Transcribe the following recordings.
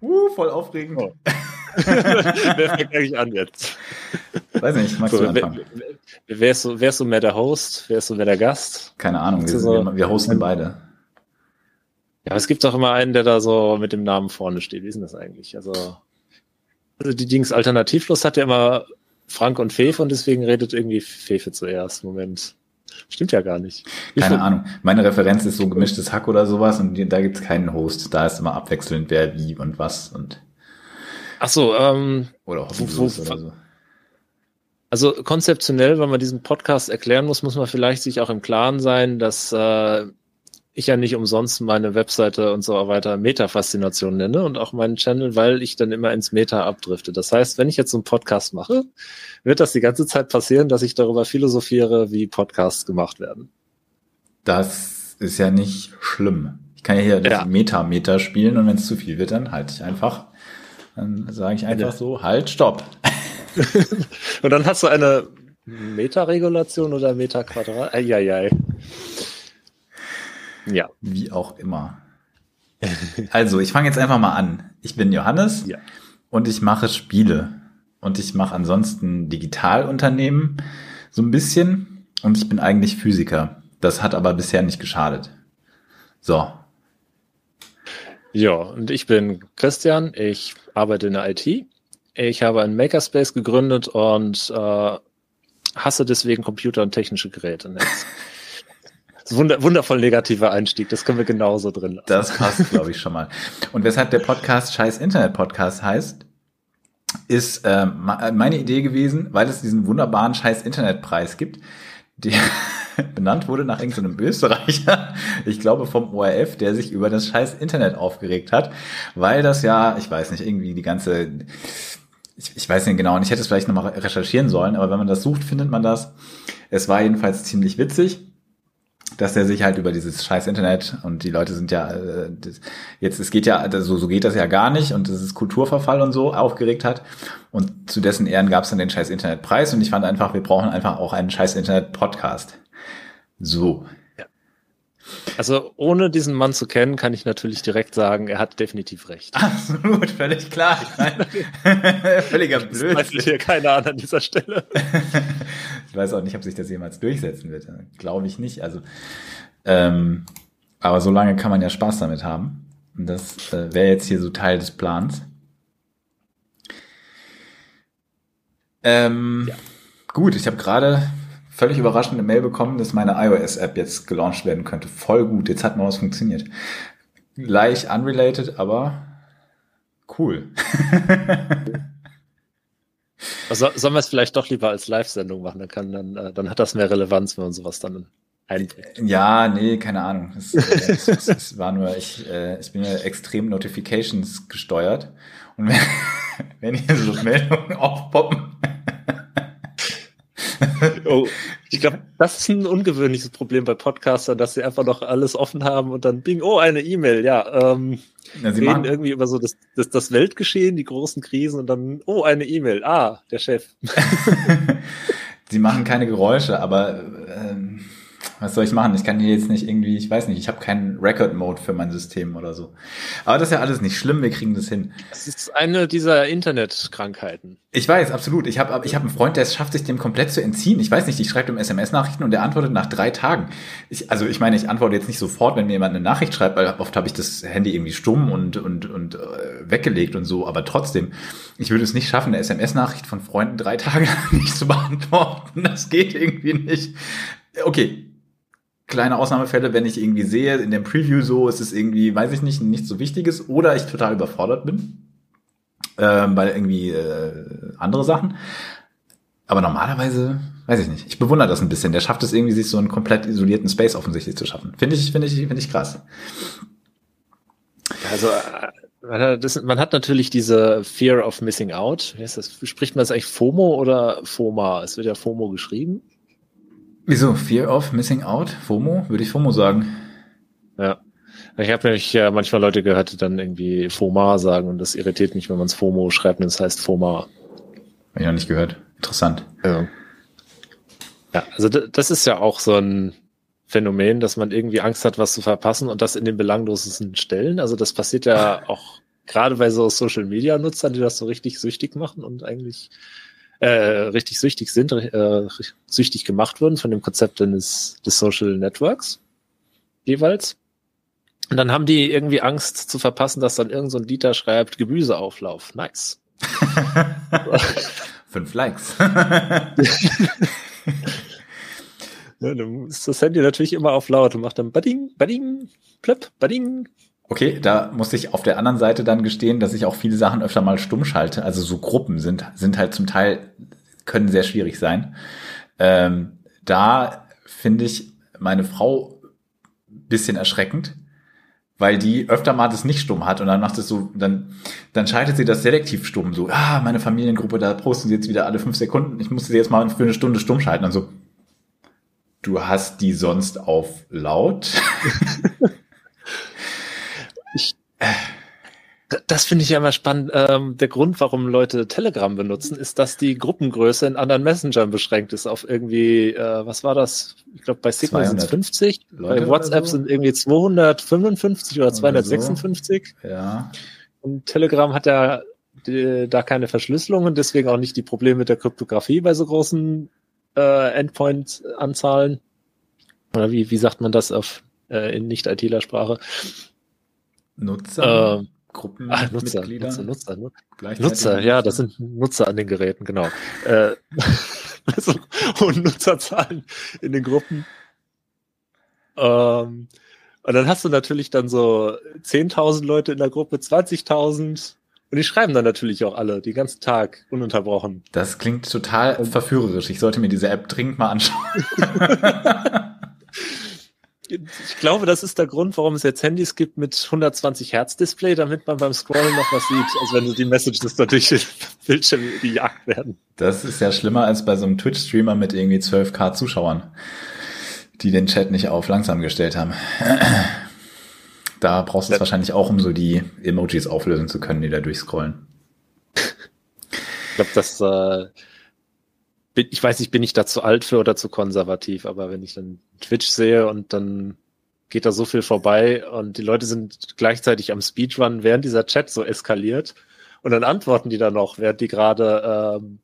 Uh, voll aufregend. Oh. wer fängt eigentlich an jetzt? Weiß nicht, magst so, du anfangen? Wer, wer, ist so, wer ist so mehr der Host? Wer ist so mehr der Gast? Keine Ahnung, wir, so, wir, wir hosten beide. Ja, es gibt doch immer einen, der da so mit dem Namen vorne steht. Wie ist denn das eigentlich? Also, also die Dings Alternativlos hat ja immer Frank und Fefe und deswegen redet irgendwie Fefe zuerst. Moment. Stimmt ja gar nicht. Wie Keine Ahnung. Meine Referenz ist so gemischtes Hack oder sowas und da gibt's keinen Host. Da ist immer abwechselnd, wer wie und was und. Ach so, ähm. Oder hoffentlich oder so. Also konzeptionell, wenn man diesen Podcast erklären muss, muss man vielleicht sich auch im Klaren sein, dass äh, ich ja nicht umsonst meine Webseite und so weiter Meta-Faszination nenne und auch meinen Channel, weil ich dann immer ins Meta abdrifte. Das heißt, wenn ich jetzt so einen Podcast mache, wird das die ganze Zeit passieren, dass ich darüber philosophiere, wie Podcasts gemacht werden. Das ist ja nicht schlimm. Ich kann ja hier das ja. Meta-Meter spielen und wenn es zu viel wird, dann halte ich einfach. Dann sage ich einfach ja. so, halt, stopp. und dann hast du eine Meta-Regulation oder Meta-Quadrat? Eieiei. Ja. Wie auch immer. Also, ich fange jetzt einfach mal an. Ich bin Johannes ja. und ich mache Spiele. Und ich mache ansonsten Digitalunternehmen so ein bisschen. Und ich bin eigentlich Physiker. Das hat aber bisher nicht geschadet. So. Ja, und ich bin Christian. Ich arbeite in der IT. Ich habe einen Makerspace gegründet und äh, hasse deswegen Computer und technische Geräte. Wunder, wundervoll negativer Einstieg, das können wir genauso drin lassen. Das passt, glaube ich, schon mal. Und weshalb der Podcast Scheiß Internet Podcast heißt, ist äh, meine Idee gewesen, weil es diesen wunderbaren Scheiß Internetpreis gibt, der benannt wurde nach irgendeinem Österreicher, ich glaube vom ORF, der sich über das Scheiß Internet aufgeregt hat, weil das ja, ich weiß nicht, irgendwie die ganze ich, ich weiß nicht genau, und ich hätte es vielleicht nochmal recherchieren sollen, aber wenn man das sucht, findet man das. Es war jedenfalls ziemlich witzig dass er sich halt über dieses scheiß Internet und die Leute sind ja äh, jetzt es geht ja so so geht das ja gar nicht und das ist Kulturverfall und so aufgeregt hat und zu dessen Ehren gab es dann den scheiß Internetpreis und ich fand einfach wir brauchen einfach auch einen scheiß Internet Podcast. So. Also ohne diesen Mann zu kennen, kann ich natürlich direkt sagen, er hat definitiv recht. Absolut, völlig klar. Ich meine, völliger Blödsinn. Ich hier keine Ahnung an dieser Stelle. ich weiß auch nicht, ob sich das jemals durchsetzen wird. Glaube ich nicht. Also, ähm, aber so lange kann man ja Spaß damit haben. Und das äh, wäre jetzt hier so Teil des Plans. Ähm, ja. Gut, ich habe gerade völlig überraschende Mail bekommen, dass meine iOS-App jetzt gelauncht werden könnte. Voll gut, jetzt hat mal was funktioniert. Leicht unrelated, aber cool. also, sollen wir es vielleicht doch lieber als Live-Sendung machen? Dann, kann, dann, äh, dann hat das mehr Relevanz, wenn man sowas dann einbringt. Ja, nee, keine Ahnung. Es, es, es, es war nur, ich, äh, ich bin ja extrem Notifications gesteuert. Und wenn, wenn hier so Meldungen aufpoppen, oh, ich glaube, das ist ein ungewöhnliches Problem bei Podcastern, dass sie einfach noch alles offen haben und dann bing, oh, eine E-Mail, ja. Ähm, ja, sie reden irgendwie über so das, das, das Weltgeschehen, die großen Krisen und dann, oh, eine E-Mail, ah, der Chef. sie machen keine Geräusche, aber ähm, was soll ich machen? Ich kann hier jetzt nicht irgendwie, ich weiß nicht, ich habe keinen Record-Mode für mein System oder so. Aber das ist ja alles nicht schlimm, wir kriegen das hin. Das ist eine dieser Internetkrankheiten. Ich weiß, absolut. Ich habe ich hab einen Freund, der es schafft, sich dem komplett zu entziehen. Ich weiß nicht, ich schreibe ihm SMS-Nachrichten und der antwortet nach drei Tagen. Ich, also ich meine, ich antworte jetzt nicht sofort, wenn mir jemand eine Nachricht schreibt, weil oft habe ich das Handy irgendwie stumm und, und, und äh, weggelegt und so. Aber trotzdem, ich würde es nicht schaffen, eine SMS-Nachricht von Freunden drei Tage nicht zu beantworten. Das geht irgendwie nicht. Okay, kleine Ausnahmefälle, wenn ich irgendwie sehe, in dem Preview so, ist es irgendwie, weiß ich nicht, nichts so Wichtiges oder ich total überfordert bin, ähm, weil irgendwie äh, andere Sachen. Aber normalerweise, weiß ich nicht. Ich bewundere das ein bisschen. Der schafft es irgendwie, sich so einen komplett isolierten Space offensichtlich zu schaffen. Finde ich, finde ich, finde ich krass. Also, äh, das, man hat natürlich diese Fear of Missing Out. Wie, ist das? Spricht man das eigentlich FOMO oder FOMA? Es wird ja FOMO geschrieben. Wieso? Fear of Missing Out? FOMO? Würde ich FOMO sagen. Ja. Ich habe nämlich ja manchmal Leute gehört, die dann irgendwie FOMA sagen und das irritiert mich, wenn man es FOMO schreibt und es heißt FOMA. Habe ich noch nicht gehört. Interessant. Ja. ja, also das ist ja auch so ein Phänomen, dass man irgendwie Angst hat, was zu verpassen und das in den belanglosesten Stellen. Also das passiert ja auch gerade bei so Social Media Nutzern, die das so richtig süchtig machen und eigentlich äh, richtig süchtig sind, äh, süchtig gemacht wurden von dem Konzept des, des Social Networks jeweils. Und dann haben die irgendwie Angst zu verpassen, dass dann irgend so ein Dieter schreibt, Gemüseauflauf. Nice. Fünf Likes. ja, dann ist das Handy natürlich immer auf laut und macht dann Bading, Bading, Plöpp, Bading. Okay, da muss ich auf der anderen Seite dann gestehen, dass ich auch viele Sachen öfter mal stumm schalte. Also so Gruppen sind, sind halt zum Teil, können sehr schwierig sein. Ähm, da finde ich meine Frau bisschen erschreckend, weil die öfter mal das nicht stumm hat und dann macht es so, dann, dann schaltet sie das selektiv stumm, so, ah, meine Familiengruppe, da posten sie jetzt wieder alle fünf Sekunden, ich musste sie jetzt mal für eine Stunde stumm schalten und so, du hast die sonst auf laut? ich, das finde ich ja immer spannend. Ähm, der Grund, warum Leute Telegram benutzen, ist, dass die Gruppengröße in anderen Messengern beschränkt ist auf irgendwie, äh, was war das? Ich glaube, bei Signal sind es 50, Leute bei WhatsApp so? sind irgendwie 255 oder 256. So. Ja. Und Telegram hat ja die, da keine Verschlüsselung und deswegen auch nicht die Probleme mit der Kryptographie bei so großen äh, Endpoint-Anzahlen. Oder wie, wie sagt man das auf äh, in Nicht-ITler-Sprache? Nutzer. Äh, Gruppen ah, Nutzer, Nutzer, Nutzer, Nutzer, Nutzer, ja, das sind Nutzer an den Geräten, genau. äh, also, und Nutzerzahlen in den Gruppen. Ähm, und dann hast du natürlich dann so 10.000 Leute in der Gruppe, 20.000 und die schreiben dann natürlich auch alle, den ganzen Tag, ununterbrochen. Das klingt total verführerisch. Ich sollte mir diese App dringend mal anschauen. ich glaube, das ist der Grund, warum es jetzt Handys gibt mit 120 Hertz Display, damit man beim Scrollen noch was sieht. Also wenn die Messages durch den Bildschirm gejagt werden. Das ist ja schlimmer als bei so einem Twitch-Streamer mit irgendwie 12k Zuschauern, die den Chat nicht auf langsam gestellt haben. Da brauchst du es wahrscheinlich auch, um so die Emojis auflösen zu können, die da durchscrollen. Ich glaube, das äh, ich weiß nicht, bin ich da zu alt für oder zu konservativ, aber wenn ich dann Twitch sehe und dann geht da so viel vorbei und die Leute sind gleichzeitig am Speedrun, während dieser Chat so eskaliert und dann antworten die da noch, während die gerade ähm,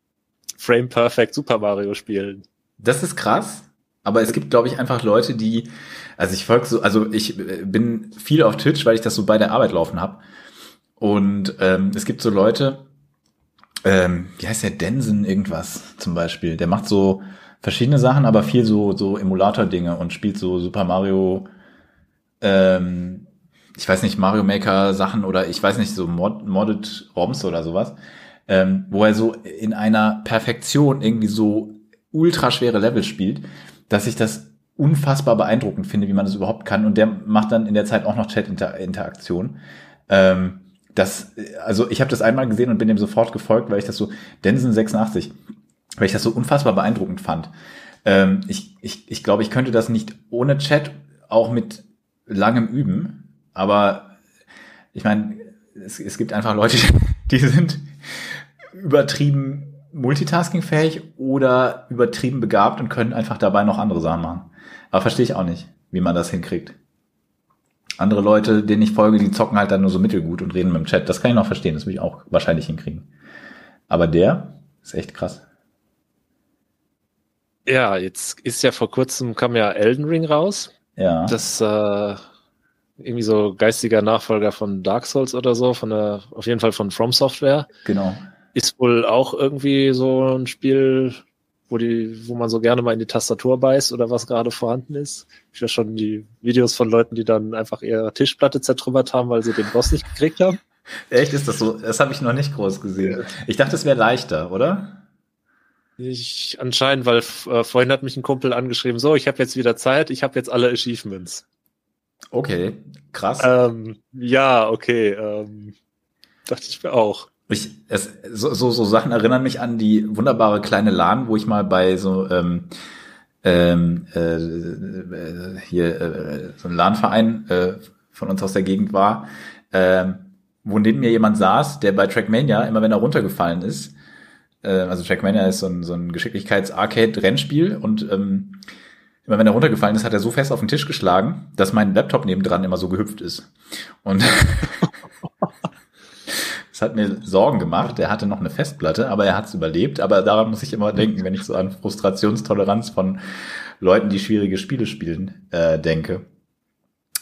Frame Perfect Super Mario spielen. Das ist krass, aber es gibt, glaube ich, einfach Leute, die, also ich folge so, also ich äh, bin viel auf Twitch, weil ich das so bei der Arbeit laufen habe. Und ähm, es gibt so Leute, ähm, wie heißt der Densen irgendwas zum Beispiel. Der macht so verschiedene Sachen, aber viel so, so Emulator-Dinge und spielt so Super Mario, ähm, ich weiß nicht, Mario Maker Sachen oder ich weiß nicht, so Mod, Modded ROMs oder sowas, ähm, wo er so in einer Perfektion irgendwie so ultra schwere Level spielt, dass ich das unfassbar beeindruckend finde, wie man das überhaupt kann. Und der macht dann in der Zeit auch noch Chat-Interaktion. Ähm, das, also ich habe das einmal gesehen und bin dem sofort gefolgt, weil ich das so, Densen 86, weil ich das so unfassbar beeindruckend fand. Ähm, ich, ich, ich glaube, ich könnte das nicht ohne Chat, auch mit langem Üben, aber ich meine, es, es gibt einfach Leute, die sind übertrieben multitaskingfähig oder übertrieben begabt und können einfach dabei noch andere Sachen machen. Aber verstehe ich auch nicht, wie man das hinkriegt. Andere Leute, denen ich folge, die zocken halt dann nur so mittelgut und reden mit dem Chat. Das kann ich noch verstehen, das will ich auch wahrscheinlich hinkriegen. Aber der ist echt krass. Ja, jetzt ist ja vor kurzem kam ja Elden Ring raus. Ja. Das äh, irgendwie so geistiger Nachfolger von Dark Souls oder so, von der, auf jeden Fall von From Software. Genau. Ist wohl auch irgendwie so ein Spiel, wo die, wo man so gerne mal in die Tastatur beißt oder was gerade vorhanden ist. Ich höre schon die Videos von Leuten, die dann einfach ihre Tischplatte zertrümmert haben, weil sie den Boss nicht gekriegt haben. Echt, ist das so? Das habe ich noch nicht groß gesehen. Ich dachte, es wäre leichter, oder? Ich anscheinend, weil äh, vorhin hat mich ein Kumpel angeschrieben, so, ich habe jetzt wieder Zeit, ich habe jetzt alle Achievements. Okay, krass. Ähm, ja, okay, ähm, dachte ich mir auch. Ich, es, so, so, so Sachen erinnern mich an die wunderbare kleine LAN, wo ich mal bei so ähm, ähm, äh, äh, hier äh, so ein LAN-Verein äh, von uns aus der Gegend war, äh, wo neben mir jemand saß, der bei Trackmania immer wenn er runtergefallen ist, äh, also Trackmania ist so ein, so ein Geschicklichkeits-Arcade-Rennspiel und ähm, immer wenn er runtergefallen ist, hat er so fest auf den Tisch geschlagen, dass mein Laptop nebendran immer so gehüpft ist. Und Das hat mir Sorgen gemacht. Er hatte noch eine Festplatte, aber er hat es überlebt. Aber daran muss ich immer denken, wenn ich so an Frustrationstoleranz von Leuten, die schwierige Spiele spielen, äh, denke.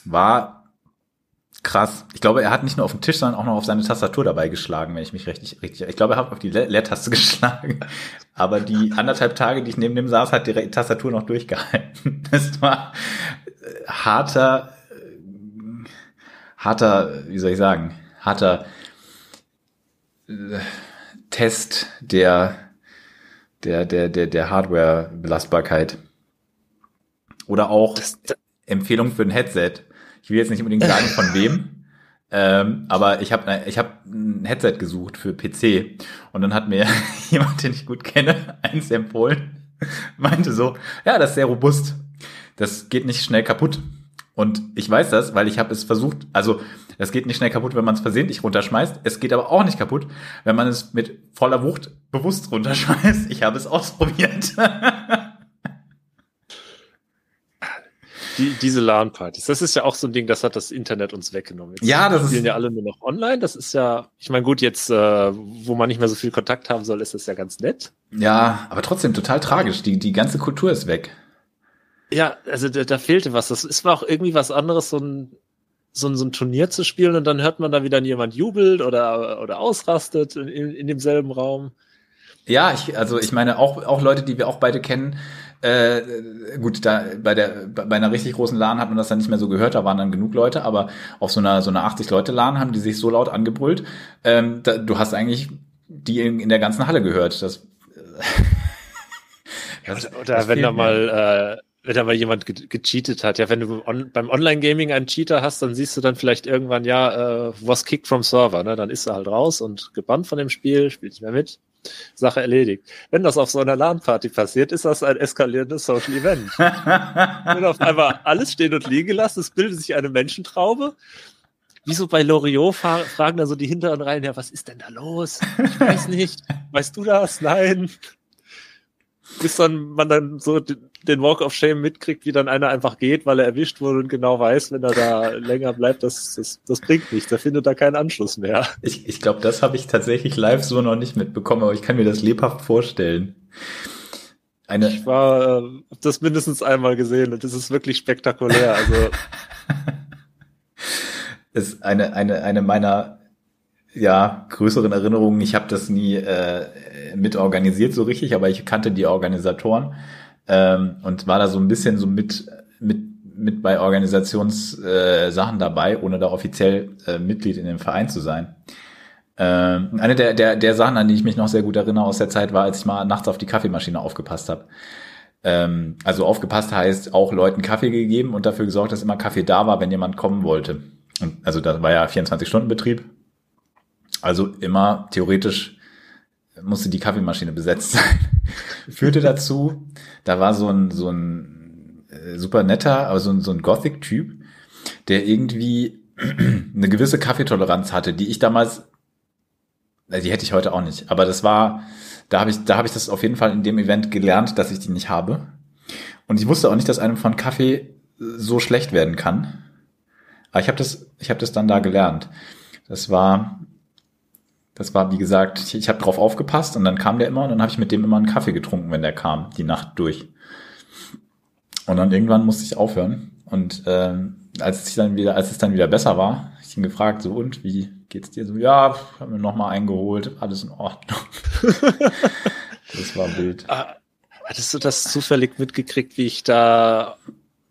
War krass. Ich glaube, er hat nicht nur auf den Tisch, sondern auch noch auf seine Tastatur dabei geschlagen, wenn ich mich richtig, richtig. Ich glaube, er hat auf die Le Leertaste geschlagen. Aber die anderthalb Tage, die ich neben dem saß, hat die Tastatur noch durchgehalten. Das war äh, harter, äh, harter, wie soll ich sagen, harter Test der, der, der, der, der Hardware-Belastbarkeit. Oder auch das, das Empfehlung für ein Headset. Ich will jetzt nicht unbedingt sagen, von wem. Ähm, aber ich habe ich hab ein Headset gesucht für PC und dann hat mir jemand, den ich gut kenne, eins empfohlen. Meinte so, ja, das ist sehr robust. Das geht nicht schnell kaputt. Und ich weiß das, weil ich habe es versucht, also es geht nicht schnell kaputt, wenn man es versehentlich runterschmeißt. Es geht aber auch nicht kaputt, wenn man es mit voller Wucht bewusst runterschmeißt. Ich habe es ausprobiert. Die, diese LAN-Partys, das ist ja auch so ein Ding, das hat das Internet uns weggenommen. Jetzt ja, das spielen ja alle nur noch online. Das ist ja, ich meine, gut, jetzt, äh, wo man nicht mehr so viel Kontakt haben soll, ist das ja ganz nett. Ja, aber trotzdem total tragisch. Die, die ganze Kultur ist weg. Ja, also da, da fehlte was. Das ist war auch irgendwie was anderes, so ein, so ein, so ein Turnier zu spielen und dann hört man da wieder jemand jubelt oder, oder ausrastet in, in demselben Raum. Ja, ich, also ich meine auch, auch Leute, die wir auch beide kennen, äh, gut, da bei der bei einer richtig großen LAN hat man das dann nicht mehr so gehört, da waren dann genug Leute, aber auf so einer so einer 80 Leute LAN haben die sich so laut angebrüllt, ähm, da, du hast eigentlich die in, in der ganzen Halle gehört. Das, das oder, oder das wenn da mal äh, wenn da mal jemand ge gecheatet hat. Ja, wenn du on beim Online-Gaming einen Cheater hast, dann siehst du dann vielleicht irgendwann, ja, äh, was kicked from server, ne? Dann ist er halt raus und gebannt von dem Spiel, spielt nicht mehr mit. Sache erledigt. Wenn das auf so einer LAN-Party passiert, ist das ein eskalierendes Social Event. Wenn auf einmal alles stehen und liegen gelassen, es bildet sich eine Menschentraube. Wieso bei Loriot fragen da so die hinteren Reihen, ja, was ist denn da los? Ich weiß nicht. Weißt du das? Nein. Bis dann man dann so den Walk of Shame mitkriegt, wie dann einer einfach geht, weil er erwischt wurde und genau weiß, wenn er da länger bleibt, das, das, das bringt nichts. Er findet da keinen Anschluss mehr. Ich, ich glaube, das habe ich tatsächlich live so noch nicht mitbekommen, aber ich kann mir das lebhaft vorstellen. Eine ich war äh, das mindestens einmal gesehen und das ist wirklich spektakulär. Also ist eine eine eine meiner ja größeren Erinnerungen. Ich habe das nie äh, mitorganisiert so richtig, aber ich kannte die Organisatoren ähm, und war da so ein bisschen so mit, mit, mit bei Organisationssachen äh, dabei, ohne da offiziell äh, Mitglied in dem Verein zu sein. Ähm, eine der, der, der Sachen, an die ich mich noch sehr gut erinnere aus der Zeit, war, als ich mal nachts auf die Kaffeemaschine aufgepasst habe. Ähm, also aufgepasst heißt auch Leuten Kaffee gegeben und dafür gesorgt, dass immer Kaffee da war, wenn jemand kommen wollte. Und also das war ja 24-Stunden-Betrieb. Also immer theoretisch musste die Kaffeemaschine besetzt sein. Führte dazu, da war so ein, so ein äh, super netter, aber so ein, so ein Gothic-Typ, der irgendwie eine gewisse Kaffeetoleranz hatte, die ich damals, äh, die hätte ich heute auch nicht, aber das war, da habe ich, da habe ich das auf jeden Fall in dem Event gelernt, dass ich die nicht habe. Und ich wusste auch nicht, dass einem von Kaffee so schlecht werden kann. Aber ich habe das, ich habe das dann da gelernt. Das war, das war, wie gesagt, ich, ich habe drauf aufgepasst und dann kam der immer und dann habe ich mit dem immer einen Kaffee getrunken, wenn der kam, die Nacht durch. Und dann irgendwann musste ich aufhören. Und ähm, als es dann wieder, als es dann wieder besser war, habe ich ihn gefragt, so und wie geht's dir? So, ja, haben mir nochmal eingeholt, alles in Ordnung. das war wild. Ah, hattest du das zufällig mitgekriegt, wie ich da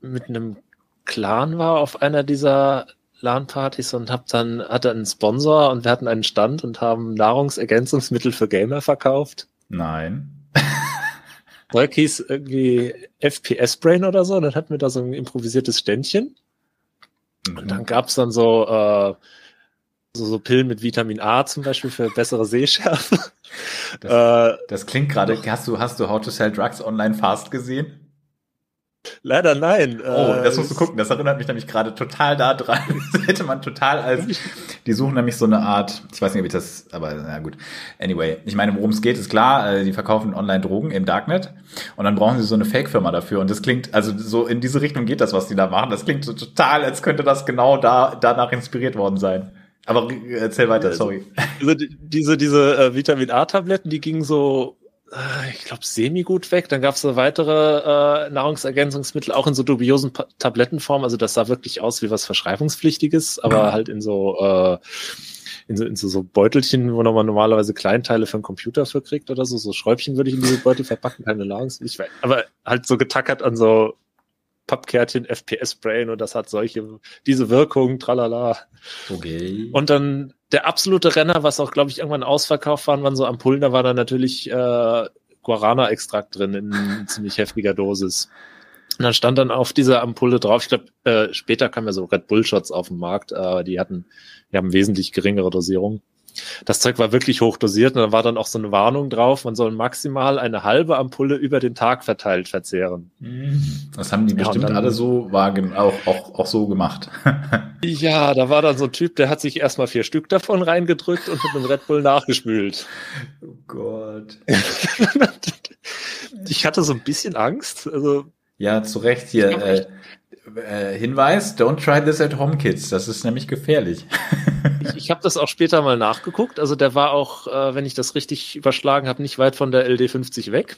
mit einem Clan war auf einer dieser LAN-Partys und hab dann, hatte einen Sponsor und wir hatten einen Stand und haben Nahrungsergänzungsmittel für Gamer verkauft. Nein. Zeug hieß irgendwie FPS Brain oder so, und dann hatten wir da so ein improvisiertes Ständchen. Mhm. Und dann gab's dann so, äh, so, so Pillen mit Vitamin A zum Beispiel für bessere Sehschärfe. Das, äh, das klingt gerade, hast du, hast du How to Sell Drugs Online Fast gesehen? Leider nein. Oh, das musst du gucken. Das erinnert mich nämlich gerade total da dran. Das hätte man total als. Die suchen nämlich so eine Art. Ich weiß nicht, ob ich das. Aber na gut. Anyway, ich meine, worum es geht, ist klar. Äh, die verkaufen online Drogen im Darknet und dann brauchen sie so eine Fake-Firma dafür. Und das klingt, also so in diese Richtung geht das, was die da machen. Das klingt so total, als könnte das genau da danach inspiriert worden sein. Aber erzähl weiter, sorry. Also, diese, diese äh, Vitamin A-Tabletten, die gingen so, äh, ich glaube, semi-gut weg. Dann gab es so weitere äh, Nahrungsergänzungsmittel, auch in so dubiosen pa Tablettenform. Also das sah wirklich aus wie was Verschreibungspflichtiges, aber halt in so äh, in so, in so, so Beutelchen, wo man normalerweise Kleinteile für einen Computer für kriegt oder so. So Schräubchen würde ich in diese Beutel verpacken, keine Nahrungsmittel. Aber halt so getackert an so Pappkärtchen, FPS-Brain und das hat solche, diese Wirkung, tralala. Okay. Und dann der absolute Renner, was auch, glaube ich, irgendwann ausverkauft waren, waren so Ampullen, da war dann natürlich äh, Guarana-Extrakt drin in ziemlich heftiger Dosis. Und dann stand dann auf dieser Ampulle drauf, ich glaube, äh, später kamen ja so Red Bull-Shots auf den Markt, äh, die hatten, die haben wesentlich geringere Dosierung. Das Zeug war wirklich hoch dosiert und da war dann auch so eine Warnung drauf, man soll maximal eine halbe Ampulle über den Tag verteilt verzehren. Das haben die bestimmt dann, alle so auch, auch, auch so gemacht. ja, da war dann so ein Typ, der hat sich erstmal vier Stück davon reingedrückt und mit einem Red Bull nachgespült. Oh Gott. ich hatte so ein bisschen Angst. Also, ja, zu Recht hier. Äh, äh, Hinweis, don't try this at home, kids. Das ist nämlich gefährlich. ich ich habe das auch später mal nachgeguckt. Also der war auch, äh, wenn ich das richtig überschlagen habe, nicht weit von der LD50 weg.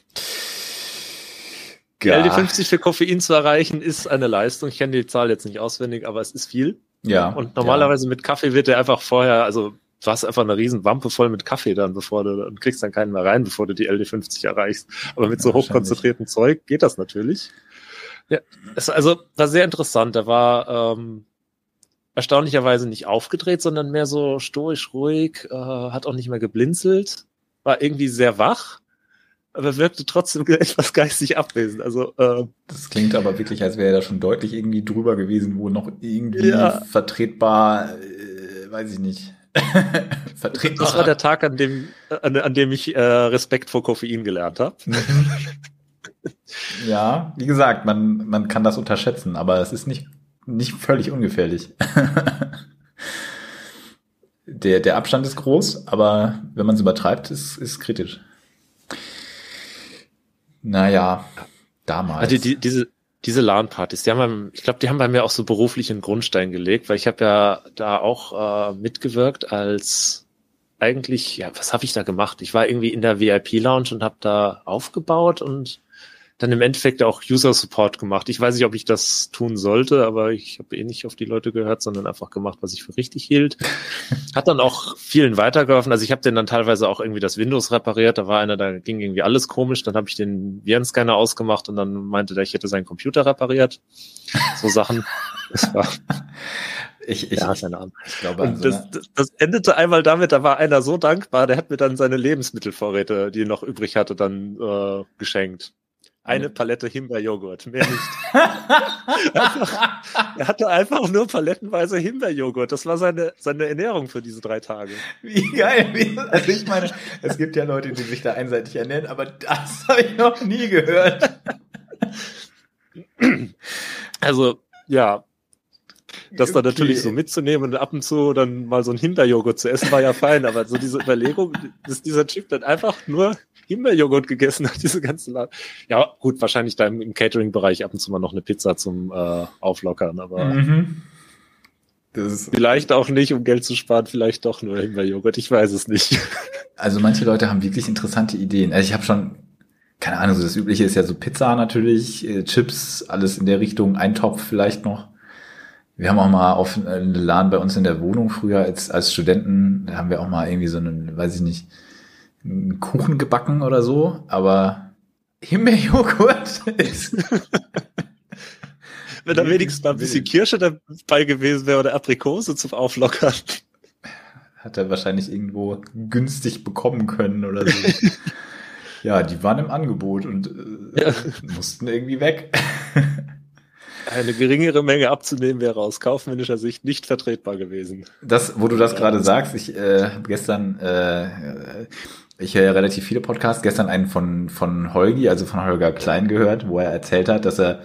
Ja. LD50 für Koffein zu erreichen ist eine Leistung. Ich kenne die Zahl jetzt nicht auswendig, aber es ist viel. Ja. Und normalerweise ja. mit Kaffee wird der einfach vorher, also du hast einfach eine riesen Wampe voll mit Kaffee dann, bevor du und kriegst dann keinen mehr rein, bevor du die LD50 erreichst. Aber mit so hochkonzentriertem Zeug geht das natürlich. Ja, es, also war sehr interessant. Er war ähm, erstaunlicherweise nicht aufgedreht, sondern mehr so stoisch ruhig, äh, hat auch nicht mehr geblinzelt, war irgendwie sehr wach, aber wirkte trotzdem etwas geistig abwesend. Also äh, das klingt aber wirklich, als wäre er da schon deutlich irgendwie drüber gewesen, wo noch irgendwie ja. vertretbar, äh, weiß ich nicht. vertretbar. Das war der Tag, an dem, an, an dem ich äh, Respekt vor Koffein gelernt habe. Ja, wie gesagt, man, man kann das unterschätzen, aber es ist nicht, nicht völlig ungefährlich. der, der Abstand ist groß, aber wenn man es übertreibt, ist, ist kritisch. Naja, damals. Also die, diese, diese LAN-Partys, die haben, ich glaube, die haben bei mir auch so beruflich einen Grundstein gelegt, weil ich habe ja da auch äh, mitgewirkt als eigentlich, ja, was habe ich da gemacht? Ich war irgendwie in der VIP-Lounge und habe da aufgebaut und dann im Endeffekt auch User Support gemacht. Ich weiß nicht, ob ich das tun sollte, aber ich habe eh nicht auf die Leute gehört, sondern einfach gemacht, was ich für richtig hielt. Hat dann auch vielen weitergeholfen. Also ich habe den dann teilweise auch irgendwie das Windows repariert. Da war einer, da ging irgendwie alles komisch. Dann habe ich den Virenscanner ausgemacht und dann meinte der, ich hätte seinen Computer repariert. So Sachen. Das war ich, ich, ja, keine Ahnung. Ich glaube, also, das, das, das endete einmal damit, da war einer so dankbar, der hat mir dann seine Lebensmittelvorräte, die er noch übrig hatte, dann äh, geschenkt. Eine Palette Himbeerjoghurt, mehr nicht. einfach, er hatte einfach nur palettenweise Himbeerjoghurt. Das war seine, seine Ernährung für diese drei Tage. Wie geil. Also ich meine, es gibt ja Leute, die sich da einseitig ernähren, aber das habe ich noch nie gehört. Also, ja, das okay. dann natürlich so mitzunehmen und ab und zu dann mal so ein Himbeerjoghurt zu essen, war ja fein, aber so diese Überlegung, dass dieser Typ dann einfach nur Himbeerjoghurt gegessen hat, diese ganze Laden. Ja, gut, wahrscheinlich da im, Catering-Bereich ab und zu mal noch eine Pizza zum äh, Auflockern, aber mhm. vielleicht auch nicht, um Geld zu sparen, vielleicht doch nur Himbeerjoghurt, ich weiß es nicht. Also manche Leute haben wirklich interessante Ideen. Also ich habe schon, keine Ahnung, so das Übliche ist ja so Pizza natürlich, äh, Chips, alles in der Richtung, Eintopf vielleicht noch. Wir haben auch mal auf äh, einen Laden bei uns in der Wohnung früher als, als Studenten, da haben wir auch mal irgendwie so einen, weiß ich nicht, einen Kuchen gebacken oder so, aber Himbeerjoghurt ist. Wenn da wenigstens mal ein bisschen Kirsche dabei gewesen wäre oder Aprikose zum Auflockern. Hat er wahrscheinlich irgendwo günstig bekommen können oder so. ja, die waren im Angebot und äh, ja. mussten irgendwie weg. Eine geringere Menge abzunehmen wäre aus kaufmännischer Sicht nicht vertretbar gewesen. Das, wo du das gerade sagst, ich äh, habe gestern, äh, ich höre ja relativ viele Podcasts, gestern einen von, von Holgi, also von Holger Klein gehört, wo er erzählt hat, dass er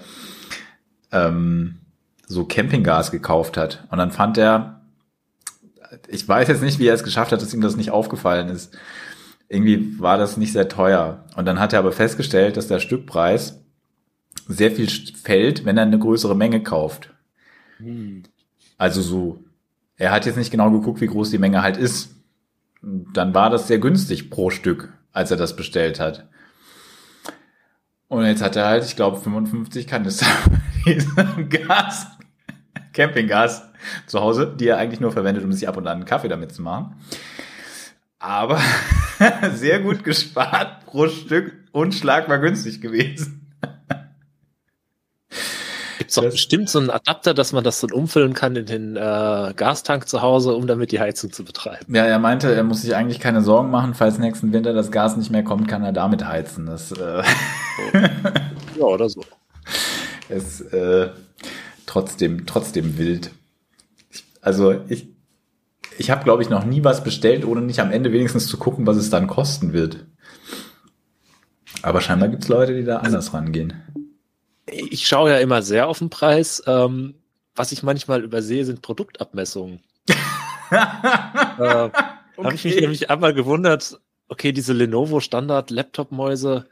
ähm, so Campinggas gekauft hat. Und dann fand er, ich weiß jetzt nicht, wie er es geschafft hat, dass ihm das nicht aufgefallen ist. Irgendwie war das nicht sehr teuer. Und dann hat er aber festgestellt, dass der Stückpreis sehr viel fällt, wenn er eine größere Menge kauft. Hm. Also so er hat jetzt nicht genau geguckt, wie groß die Menge halt ist. Dann war das sehr günstig pro Stück, als er das bestellt hat. Und jetzt hat er halt, ich glaube, 55 Kanister Gas, Campinggas zu Hause, die er eigentlich nur verwendet, um sich ab und an einen Kaffee damit zu machen. Aber sehr gut gespart pro Stück, unschlagbar günstig gewesen. Gibt es doch bestimmt so einen Adapter, dass man das dann umfüllen kann in den äh, Gastank zu Hause, um damit die Heizung zu betreiben. Ja, er meinte, er muss sich eigentlich keine Sorgen machen, falls nächsten Winter das Gas nicht mehr kommt, kann er damit heizen. Das, äh ja, oder so. Ist äh, trotzdem, trotzdem wild. Also ich, ich habe, glaube ich, noch nie was bestellt, ohne nicht am Ende wenigstens zu gucken, was es dann kosten wird. Aber scheinbar gibt es Leute, die da anders rangehen. Ich schaue ja immer sehr auf den Preis. Ähm, was ich manchmal übersehe, sind Produktabmessungen. äh, okay. Habe ich mich nämlich einmal gewundert, okay, diese Lenovo Standard Laptop-Mäuse,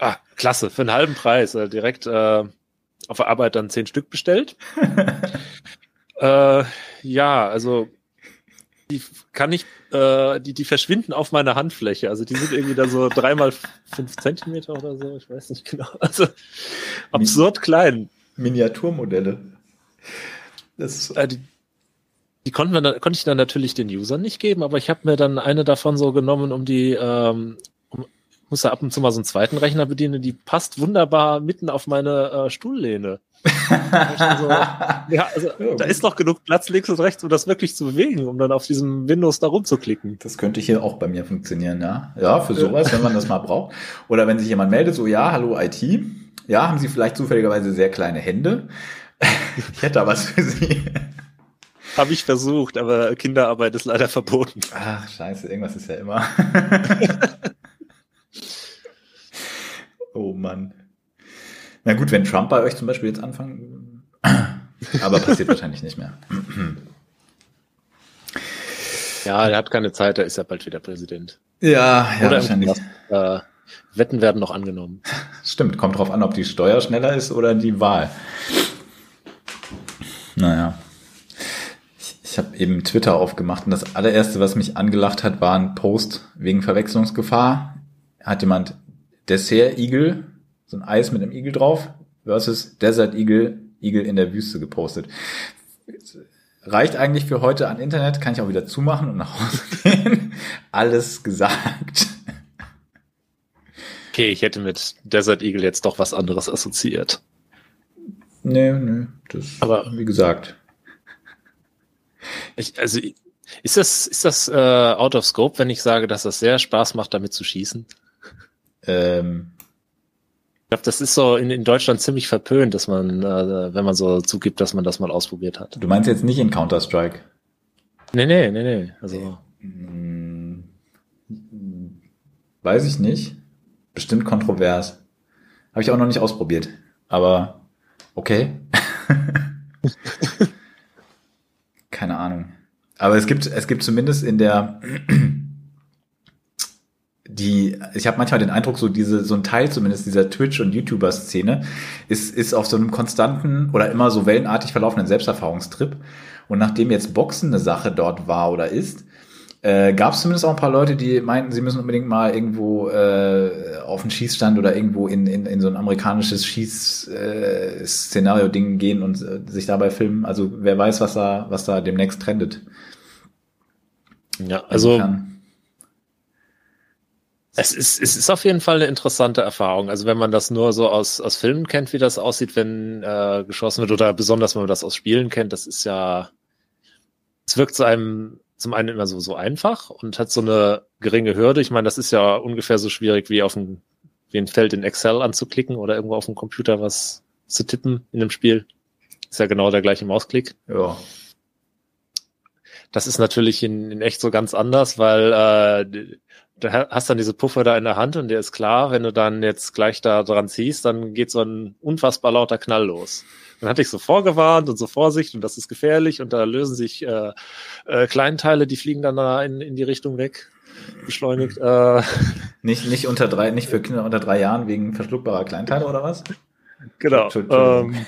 ah, klasse, für einen halben Preis, äh, direkt äh, auf der Arbeit dann zehn Stück bestellt. äh, ja, also die kann ich, äh, die, die verschwinden auf meiner Handfläche. Also die sind irgendwie da so dreimal fünf Zentimeter oder so, ich weiß nicht genau. Also absurd klein. Miniaturmodelle. Das äh, die, die konnten wir, konnte ich dann natürlich den Usern nicht geben, aber ich habe mir dann eine davon so genommen, um die, ähm, muss da ab und zu mal so einen zweiten Rechner bedienen, die passt wunderbar mitten auf meine äh, Stuhllehne so, ja, also ja, da ist noch genug Platz links und rechts, um das wirklich zu bewegen, um dann auf diesem Windows da rumzuklicken. Das könnte hier auch bei mir funktionieren, ja. Ja, für sowas, wenn man das mal braucht. Oder wenn sich jemand meldet, so, ja, hallo IT. Ja, haben Sie vielleicht zufälligerweise sehr kleine Hände? ich hätte da was für Sie. Habe ich versucht, aber Kinderarbeit ist leider verboten. Ach, scheiße, irgendwas ist ja immer. oh Mann. Na gut, wenn Trump bei euch zum Beispiel jetzt anfangen, aber passiert wahrscheinlich nicht mehr. Ja, er hat keine Zeit, er ist ja bald wieder Präsident. Ja, ja, oder wahrscheinlich. Äh, Wetten werden noch angenommen. Stimmt, kommt drauf an, ob die Steuer schneller ist oder die Wahl. Naja. Ich, ich habe eben Twitter aufgemacht und das allererste, was mich angelacht hat, war ein Post wegen Verwechslungsgefahr. Hat jemand Dessert-Igel so ein Eis mit einem Igel drauf versus Desert Eagle, Igel in der Wüste gepostet. Reicht eigentlich für heute an Internet, kann ich auch wieder zumachen und nach Hause gehen. Alles gesagt. Okay, ich hätte mit Desert Eagle jetzt doch was anderes assoziiert. Nee, nee, das, aber wie gesagt. Ich, also, ist das, ist das äh, out of scope, wenn ich sage, dass das sehr Spaß macht, damit zu schießen? Ähm, ich glaube, das ist so in, in Deutschland ziemlich verpönt, dass man, äh, wenn man so zugibt, dass man das mal ausprobiert hat. Du meinst jetzt nicht in Counter-Strike? Nee, nee, nee, nee. Also. Hm, weiß ich nicht. Bestimmt kontrovers. Habe ich auch noch nicht ausprobiert. Aber okay. Keine Ahnung. Aber es gibt, es gibt zumindest in der die, ich habe manchmal den Eindruck, so diese, so ein Teil zumindest dieser Twitch- und YouTuber-Szene ist, ist auf so einem konstanten oder immer so wellenartig verlaufenden Selbsterfahrungstrip. Und nachdem jetzt Boxen eine Sache dort war oder ist, äh, gab es zumindest auch ein paar Leute, die meinten, sie müssen unbedingt mal irgendwo äh, auf einen Schießstand oder irgendwo in, in, in so ein amerikanisches Schieß-Szenario-Ding äh, gehen und äh, sich dabei filmen. Also wer weiß, was da, was da demnächst trendet. Ja, also. Insofern es ist, es ist auf jeden Fall eine interessante Erfahrung. Also wenn man das nur so aus, aus Filmen kennt, wie das aussieht, wenn äh, geschossen wird, oder besonders wenn man das aus Spielen kennt, das ist ja, es wirkt zu einem zum einen immer so, so einfach und hat so eine geringe Hürde. Ich meine, das ist ja ungefähr so schwierig wie auf ein, wie ein Feld in Excel anzuklicken oder irgendwo auf dem Computer was zu tippen in einem Spiel. Ist ja genau der gleiche Mausklick. Ja. Das ist natürlich in, in echt so ganz anders, weil äh, du hast dann diese Puffer da in der Hand und dir ist klar, wenn du dann jetzt gleich da dran ziehst, dann geht so ein unfassbar lauter Knall los. Dann hatte ich so vorgewarnt und so Vorsicht und das ist gefährlich und da lösen sich äh, äh, Kleinteile, die fliegen dann da in, in die Richtung weg, beschleunigt. Äh. Nicht, nicht unter drei, nicht für Kinder unter drei Jahren wegen verschluckbarer Kleinteile oder was? Genau. Ähm,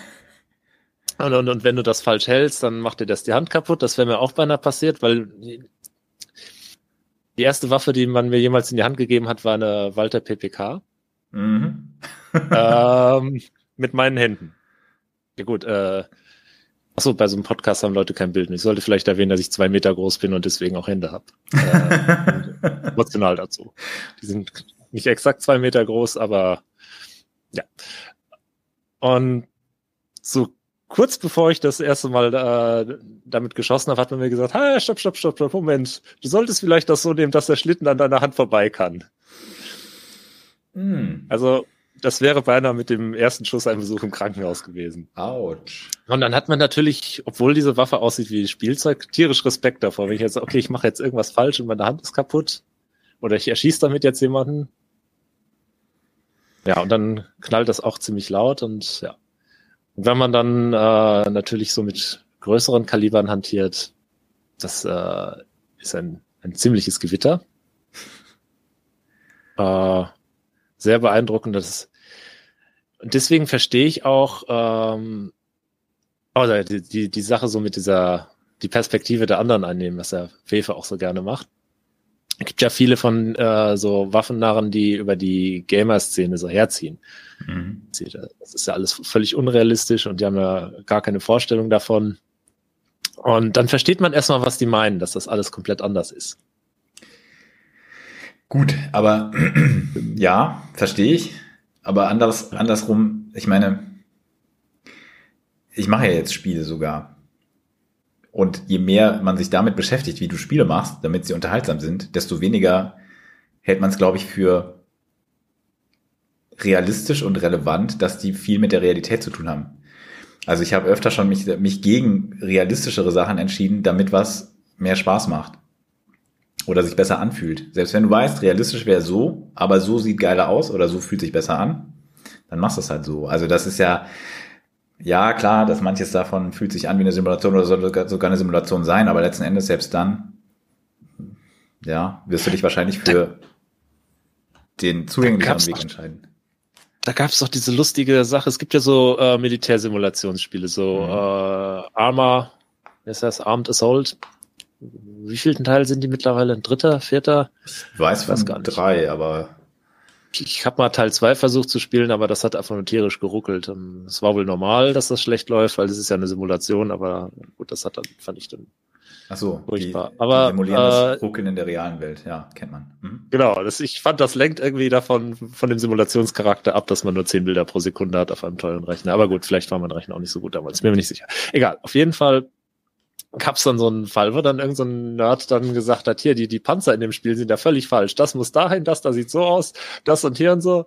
Und, und, und wenn du das falsch hältst, dann macht dir das die Hand kaputt. Das wäre mir auch beinahe passiert, weil die erste Waffe, die man mir jemals in die Hand gegeben hat, war eine Walter PPK. Mhm. ähm, mit meinen Händen. Ja gut, äh, achso, bei so einem Podcast haben Leute kein Bild. Ich sollte vielleicht erwähnen, dass ich zwei Meter groß bin und deswegen auch Hände habe. Äh, emotional dazu. Die sind nicht exakt zwei Meter groß, aber ja. Und so kurz bevor ich das erste Mal äh, damit geschossen habe, hat man mir gesagt, hey, stopp, stopp, stopp, stopp, Moment, du solltest vielleicht das so nehmen, dass der Schlitten an deiner Hand vorbei kann. Hm. Also das wäre beinahe mit dem ersten Schuss ein Besuch im Krankenhaus gewesen. Autsch. Und dann hat man natürlich, obwohl diese Waffe aussieht wie Spielzeug, tierisch Respekt davor. Wenn ich jetzt, okay, ich mache jetzt irgendwas falsch und meine Hand ist kaputt oder ich erschieße damit jetzt jemanden. Ja, und dann knallt das auch ziemlich laut und ja. Wenn man dann äh, natürlich so mit größeren Kalibern hantiert, das äh, ist ein, ein ziemliches Gewitter. Äh, sehr beeindruckend. Das und deswegen verstehe ich auch ähm, oder die, die, die Sache so mit dieser, die Perspektive der anderen einnehmen, was der Fefe auch so gerne macht. Es gibt ja viele von äh, so Waffennarren, die über die Gamer-Szene so herziehen. Mhm. Das ist ja alles völlig unrealistisch und die haben ja gar keine Vorstellung davon. Und dann versteht man erstmal, was die meinen, dass das alles komplett anders ist. Gut, aber ja, verstehe ich. Aber anders, andersrum, ich meine, ich mache ja jetzt Spiele sogar. Und je mehr man sich damit beschäftigt, wie du Spiele machst, damit sie unterhaltsam sind, desto weniger hält man es, glaube ich, für realistisch und relevant, dass die viel mit der Realität zu tun haben. Also ich habe öfter schon mich, mich gegen realistischere Sachen entschieden, damit was mehr Spaß macht oder sich besser anfühlt. Selbst wenn du weißt, realistisch wäre so, aber so sieht geiler aus oder so fühlt sich besser an, dann machst du es halt so. Also das ist ja, ja klar, dass manches davon fühlt sich an wie eine Simulation oder soll sogar eine Simulation sein, aber letzten Endes selbst dann, ja, wirst du dich wahrscheinlich für den zugänglicheren Weg entscheiden. Da gab es doch diese lustige Sache, es gibt ja so äh, Militärsimulationsspiele, so mhm. äh, Arma, ist das Armed Assault, wie vielten Teil sind die mittlerweile? Ein dritter, vierter? Ich weiß von gar nicht. drei, aber. Ich habe mal Teil zwei versucht zu spielen, aber das hat einfach nur tierisch geruckelt. Ähm, es war wohl normal, dass das schlecht läuft, weil es ist ja eine Simulation, aber gut, das hat dann, fand ich dann Ach so, furchtbar. Die, aber die simulieren äh, das Ruckeln in der realen Welt, ja, kennt man. Mhm. Genau, das, ich fand, das lenkt irgendwie davon, von dem Simulationscharakter ab, dass man nur zehn Bilder pro Sekunde hat auf einem teuren Rechner. Aber gut, vielleicht war mein Rechner auch nicht so gut damals, bin mir nicht sicher. Egal, auf jeden Fall gab's dann so einen Fall, wo dann irgendein so Nerd dann gesagt hat, hier, die, die Panzer in dem Spiel sind ja völlig falsch. Das muss dahin, das da sieht so aus, das und hier und so.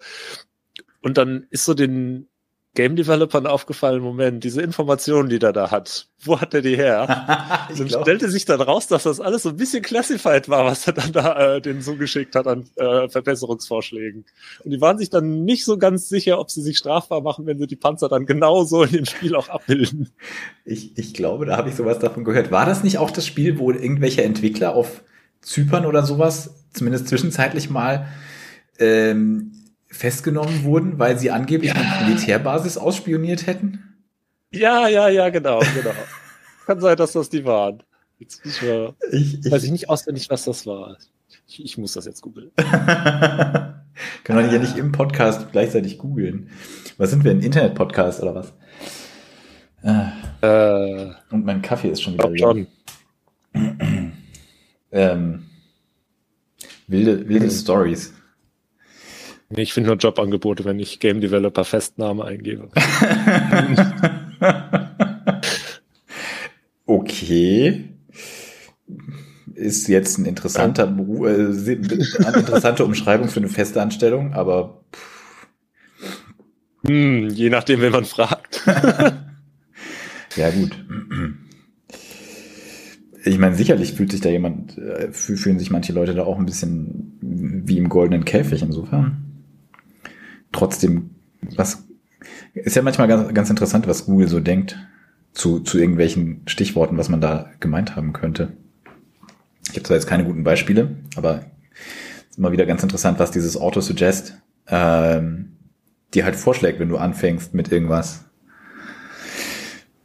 Und dann ist so den Game Developern aufgefallen, Moment, diese Informationen, die der da hat, wo hat er die her? und glaub. stellte sich dann raus, dass das alles so ein bisschen classified war, was er dann da äh, denen zugeschickt hat an äh, Verbesserungsvorschlägen. Und die waren sich dann nicht so ganz sicher, ob sie sich strafbar machen, wenn sie die Panzer dann genauso in dem Spiel auch abbilden. Ich, ich glaube, da habe ich sowas davon gehört. War das nicht auch das Spiel, wo irgendwelche Entwickler auf Zypern oder sowas, zumindest zwischenzeitlich mal, ähm, festgenommen wurden, weil sie angeblich ja. eine Militärbasis ausspioniert hätten? Ja, ja, ja, genau, genau. Kann sein, dass das die waren. Jetzt ich, mal, ich, ich, weiß ich nicht auswendig, was das war. Ich, ich muss das jetzt googeln. Kann man ja nicht im Podcast gleichzeitig googeln. Was sind wir, ein Internet-Podcast oder was? Äh, Und mein Kaffee ist schon wieder schon. ähm, wilde wilde mhm. Stories. Nee, ich finde nur Jobangebote, wenn ich Game Developer Festname eingebe. okay. Ist jetzt ein interessanter Beruf, äh, eine interessante Umschreibung für eine feste Anstellung, aber hm, je nachdem, wen man fragt. ja, gut. Ich meine, sicherlich fühlt sich da jemand, äh, fühlen sich manche Leute da auch ein bisschen wie im goldenen Käfig insofern trotzdem, was ist ja manchmal ganz, ganz interessant, was Google so denkt zu, zu irgendwelchen Stichworten, was man da gemeint haben könnte. Ich habe zwar jetzt keine guten Beispiele, aber ist immer wieder ganz interessant, was dieses Auto-Suggest ähm, dir halt vorschlägt, wenn du anfängst mit irgendwas.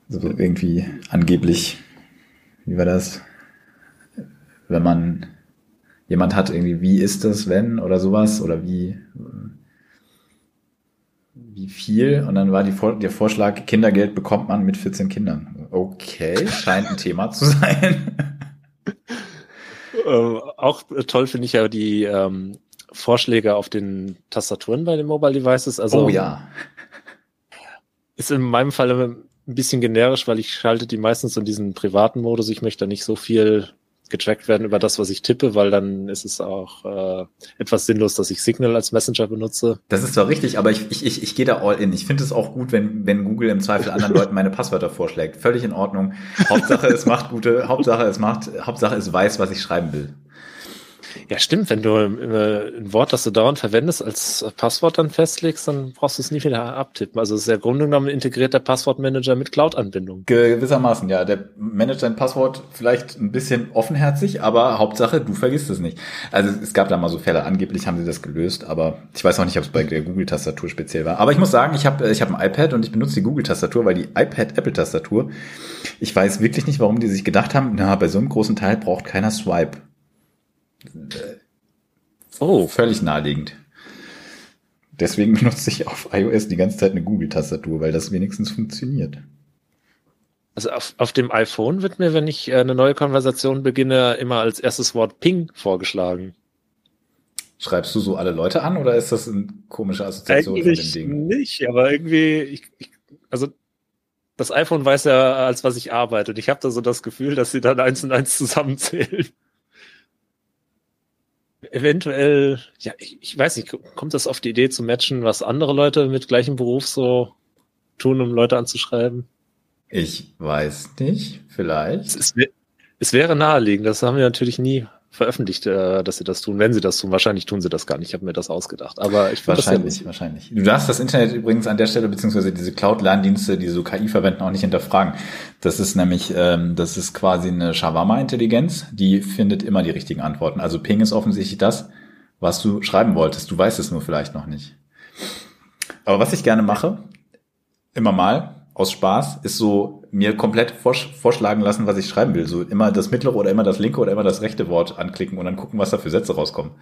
So irgendwie angeblich, wie war das? Wenn man jemand hat irgendwie, wie ist das, wenn oder sowas oder wie wie viel und dann war die, der Vorschlag, Kindergeld bekommt man mit 14 Kindern. Okay, scheint ein Thema zu sein. äh, auch toll finde ich ja die ähm, Vorschläge auf den Tastaturen bei den Mobile Devices. Also, oh ja. Ist in meinem Fall ein bisschen generisch, weil ich schalte die meistens in diesen privaten Modus. Ich möchte da nicht so viel getrackt werden über das, was ich tippe, weil dann ist es auch äh, etwas sinnlos, dass ich Signal als Messenger benutze. Das ist zwar richtig, aber ich, ich, ich, ich gehe da all in. Ich finde es auch gut, wenn, wenn Google im Zweifel anderen Leuten meine Passwörter vorschlägt. Völlig in Ordnung. Hauptsache es macht gute, Hauptsache es macht, Hauptsache es weiß, was ich schreiben will. Ja, stimmt. Wenn du äh, ein Wort, das du dauernd verwendest, als Passwort dann festlegst, dann brauchst du es nie wieder abtippen. Also es ist ja Grunde genommen integriert der Passwortmanager mit Cloud-Anbindung. Gewissermaßen, ja. Der managt dein Passwort vielleicht ein bisschen offenherzig, aber Hauptsache, du vergisst es nicht. Also es gab da mal so Fälle, angeblich haben sie das gelöst, aber ich weiß auch nicht, ob es bei der Google-Tastatur speziell war. Aber ich muss sagen, ich habe ich hab ein iPad und ich benutze die Google-Tastatur, weil die iPad-Apple-Tastatur, ich weiß wirklich nicht, warum die sich gedacht haben, na, bei so einem großen Teil braucht keiner Swipe. Oh. Völlig naheliegend. Deswegen benutze ich auf iOS die ganze Zeit eine Google-Tastatur, weil das wenigstens funktioniert. Also auf, auf dem iPhone wird mir, wenn ich eine neue Konversation beginne, immer als erstes Wort Ping vorgeschlagen. Schreibst du so alle Leute an oder ist das eine komische Assoziation Eigentlich von dem Ding? Nicht, aber irgendwie, ich, ich, also das iPhone weiß ja, als was ich arbeite. Und ich habe da so das Gefühl, dass sie dann eins und eins zusammenzählen eventuell, ja, ich, ich weiß nicht, kommt das auf die Idee zu matchen, was andere Leute mit gleichem Beruf so tun, um Leute anzuschreiben? Ich weiß nicht, vielleicht. Es, es, es wäre naheliegend, das haben wir natürlich nie veröffentlicht, äh, dass sie das tun, wenn sie das tun. Wahrscheinlich tun sie das gar nicht. Ich habe mir das ausgedacht. Aber ich wahrscheinlich, das wahrscheinlich. Du darfst das Internet übrigens an der Stelle beziehungsweise diese Cloud-Lerndienste, die so KI verwenden, auch nicht hinterfragen. Das ist nämlich, ähm, das ist quasi eine Shawarma-Intelligenz. Die findet immer die richtigen Antworten. Also Ping ist offensichtlich das, was du schreiben wolltest. Du weißt es nur vielleicht noch nicht. Aber was ich gerne mache, immer mal, aus Spaß, ist so mir komplett vorschlagen lassen, was ich schreiben will. So immer das mittlere oder immer das linke oder immer das rechte Wort anklicken und dann gucken, was da für Sätze rauskommen.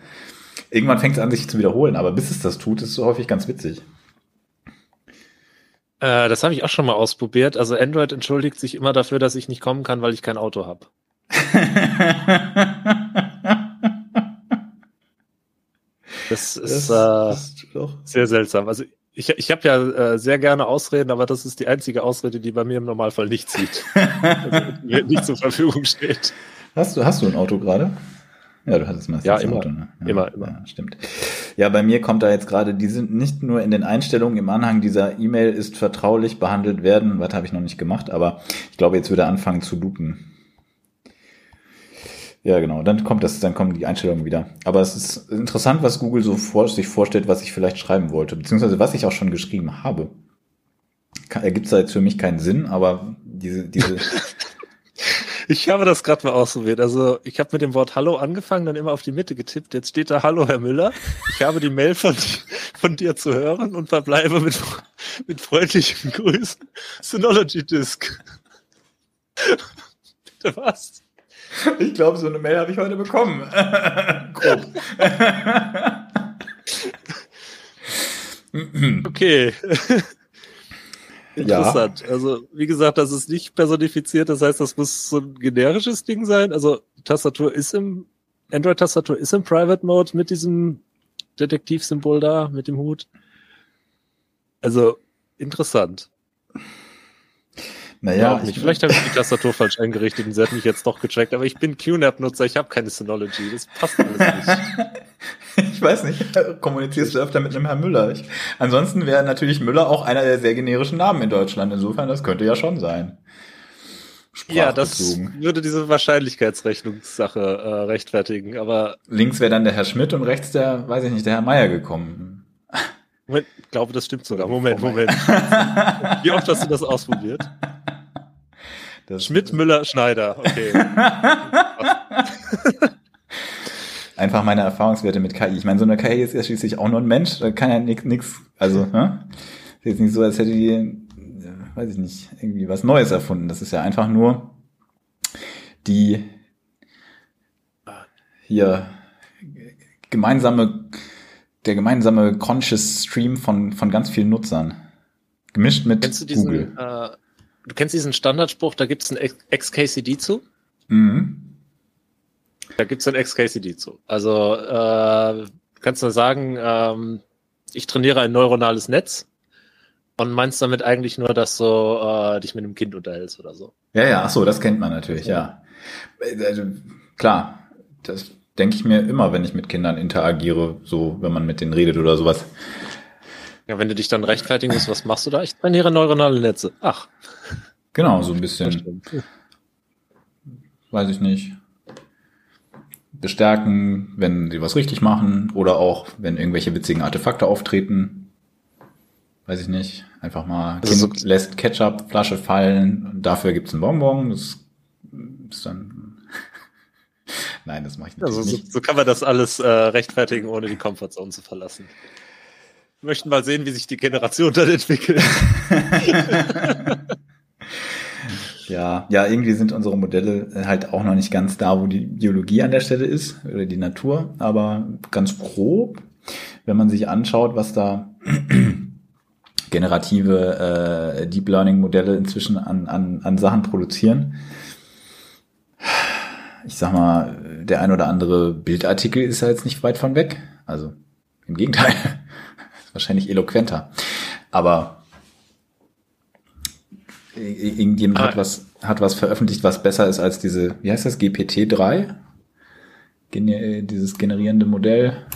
Irgendwann fängt es an, sich zu wiederholen, aber bis es das tut, ist es so häufig ganz witzig. Äh, das habe ich auch schon mal ausprobiert. Also Android entschuldigt sich immer dafür, dass ich nicht kommen kann, weil ich kein Auto habe. das ist, das äh, sehr seltsam. Also ich, ich habe ja äh, sehr gerne Ausreden, aber das ist die einzige Ausrede, die bei mir im Normalfall nicht zieht. also, nicht zur Verfügung steht. Hast du, hast du ein Auto gerade? Ja, du hattest meistens ja, immer, Auto, ne? Ja, immer, immer. Ja, stimmt. Ja, bei mir kommt da jetzt gerade, die sind nicht nur in den Einstellungen im Anhang dieser E-Mail ist vertraulich behandelt werden, was habe ich noch nicht gemacht, aber ich glaube, jetzt würde er anfangen zu lupen. Ja, genau. Dann kommt das, dann kommen die Einstellungen wieder. Aber es ist interessant, was Google so vor, sich vorstellt, was ich vielleicht schreiben wollte, beziehungsweise was ich auch schon geschrieben habe. Ergibt da jetzt für mich keinen Sinn, aber diese, diese. ich habe das gerade mal ausprobiert. Also ich habe mit dem Wort Hallo angefangen, dann immer auf die Mitte getippt. Jetzt steht da Hallo, Herr Müller. Ich habe die Mail von, von dir zu hören und verbleibe mit, mit freundlichen Grüßen. Synology Disk. Bitte was? Ich glaube, so eine Mail habe ich heute bekommen. Grob. okay. Interessant. Ja. Also, wie gesagt, das ist nicht personifiziert, das heißt, das muss so ein generisches Ding sein. Also, Tastatur ist im, Android-Tastatur ist im Private Mode mit diesem Detektivsymbol da, mit dem Hut. Also, interessant. Naja, nicht. Vielleicht habe ich die Tastatur falsch eingerichtet und sie hat mich jetzt doch gecheckt, aber ich bin QNAP-Nutzer, ich habe keine Synology, das passt alles nicht. ich weiß nicht, kommunizierst du öfter mit einem Herrn Müller? Ich, ansonsten wäre natürlich Müller auch einer der sehr generischen Namen in Deutschland, insofern, das könnte ja schon sein. Ja, das würde diese Wahrscheinlichkeitsrechnungssache äh, rechtfertigen, aber... Links wäre dann der Herr Schmidt und rechts der, weiß ich nicht, der Herr Meier gekommen. Moment, ich glaube, das stimmt sogar. Moment, Moment. Wie oft hast du das ausprobiert? Das Schmidt, Müller, Schneider. Okay. Einfach meine Erfahrungswerte mit KI. Ich meine, so eine KI ist ja schließlich auch nur ein Mensch. Da kann ja nichts, nix, also, ne? Ist jetzt nicht so, als hätte die, weiß ich nicht, irgendwie was Neues erfunden. Das ist ja einfach nur die hier gemeinsame, der gemeinsame Conscious Stream von, von ganz vielen Nutzern. Gemischt mit kennst du diesen, Google. Äh, du kennst diesen Standardspruch, da gibt es ein XKCD zu? Mhm. Da gibt es ein XKCD zu. Also äh, kannst du sagen, ähm, ich trainiere ein neuronales Netz und meinst damit eigentlich nur, dass du äh, dich mit einem Kind unterhältst oder so. Ja, ja, ach so, das kennt man natürlich, ja. Also, klar, das denke ich mir immer, wenn ich mit Kindern interagiere, so wenn man mit denen redet oder sowas. Ja, wenn du dich dann rechtfertigen musst, was machst du da? Ich trainiere neuronale Netze. Ach. Genau, so ein bisschen. Weiß ich nicht. Bestärken, wenn sie was richtig machen oder auch, wenn irgendwelche witzigen Artefakte auftreten. Weiß ich nicht. Einfach mal, also kind so lässt Ketchup-Flasche fallen und dafür gibt's einen Bonbon. Das ist dann Nein, das mache ich also nicht. So, so kann man das alles äh, rechtfertigen, ohne die Comfortzone zu verlassen. Möchten mal sehen, wie sich die Generation dann entwickelt. ja, ja, irgendwie sind unsere Modelle halt auch noch nicht ganz da, wo die Biologie an der Stelle ist oder die Natur, aber ganz grob, wenn man sich anschaut, was da generative äh, Deep Learning Modelle inzwischen an, an, an Sachen produzieren, ich sag mal, der ein oder andere Bildartikel ist ja jetzt nicht weit von weg. Also im Gegenteil, wahrscheinlich eloquenter. Aber irgendjemand ah. hat was, hat was veröffentlicht, was besser ist als diese, wie heißt das, GPT-3? Gene dieses generierende Modell.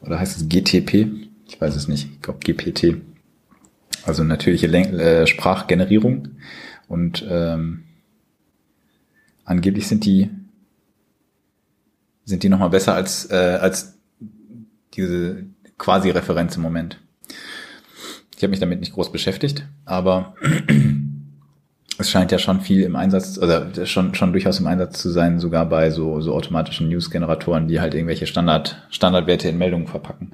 Oder heißt es GTP? Ich weiß es nicht. Ich glaube GPT. Also natürliche Len äh, Sprachgenerierung. Und ähm, Angeblich sind die sind die noch mal besser als äh, als diese quasi Referenz im Moment. Ich habe mich damit nicht groß beschäftigt, aber es scheint ja schon viel im Einsatz, oder schon, schon durchaus im Einsatz zu sein, sogar bei so, so automatischen News-Generatoren, die halt irgendwelche Standard, Standardwerte in Meldungen verpacken.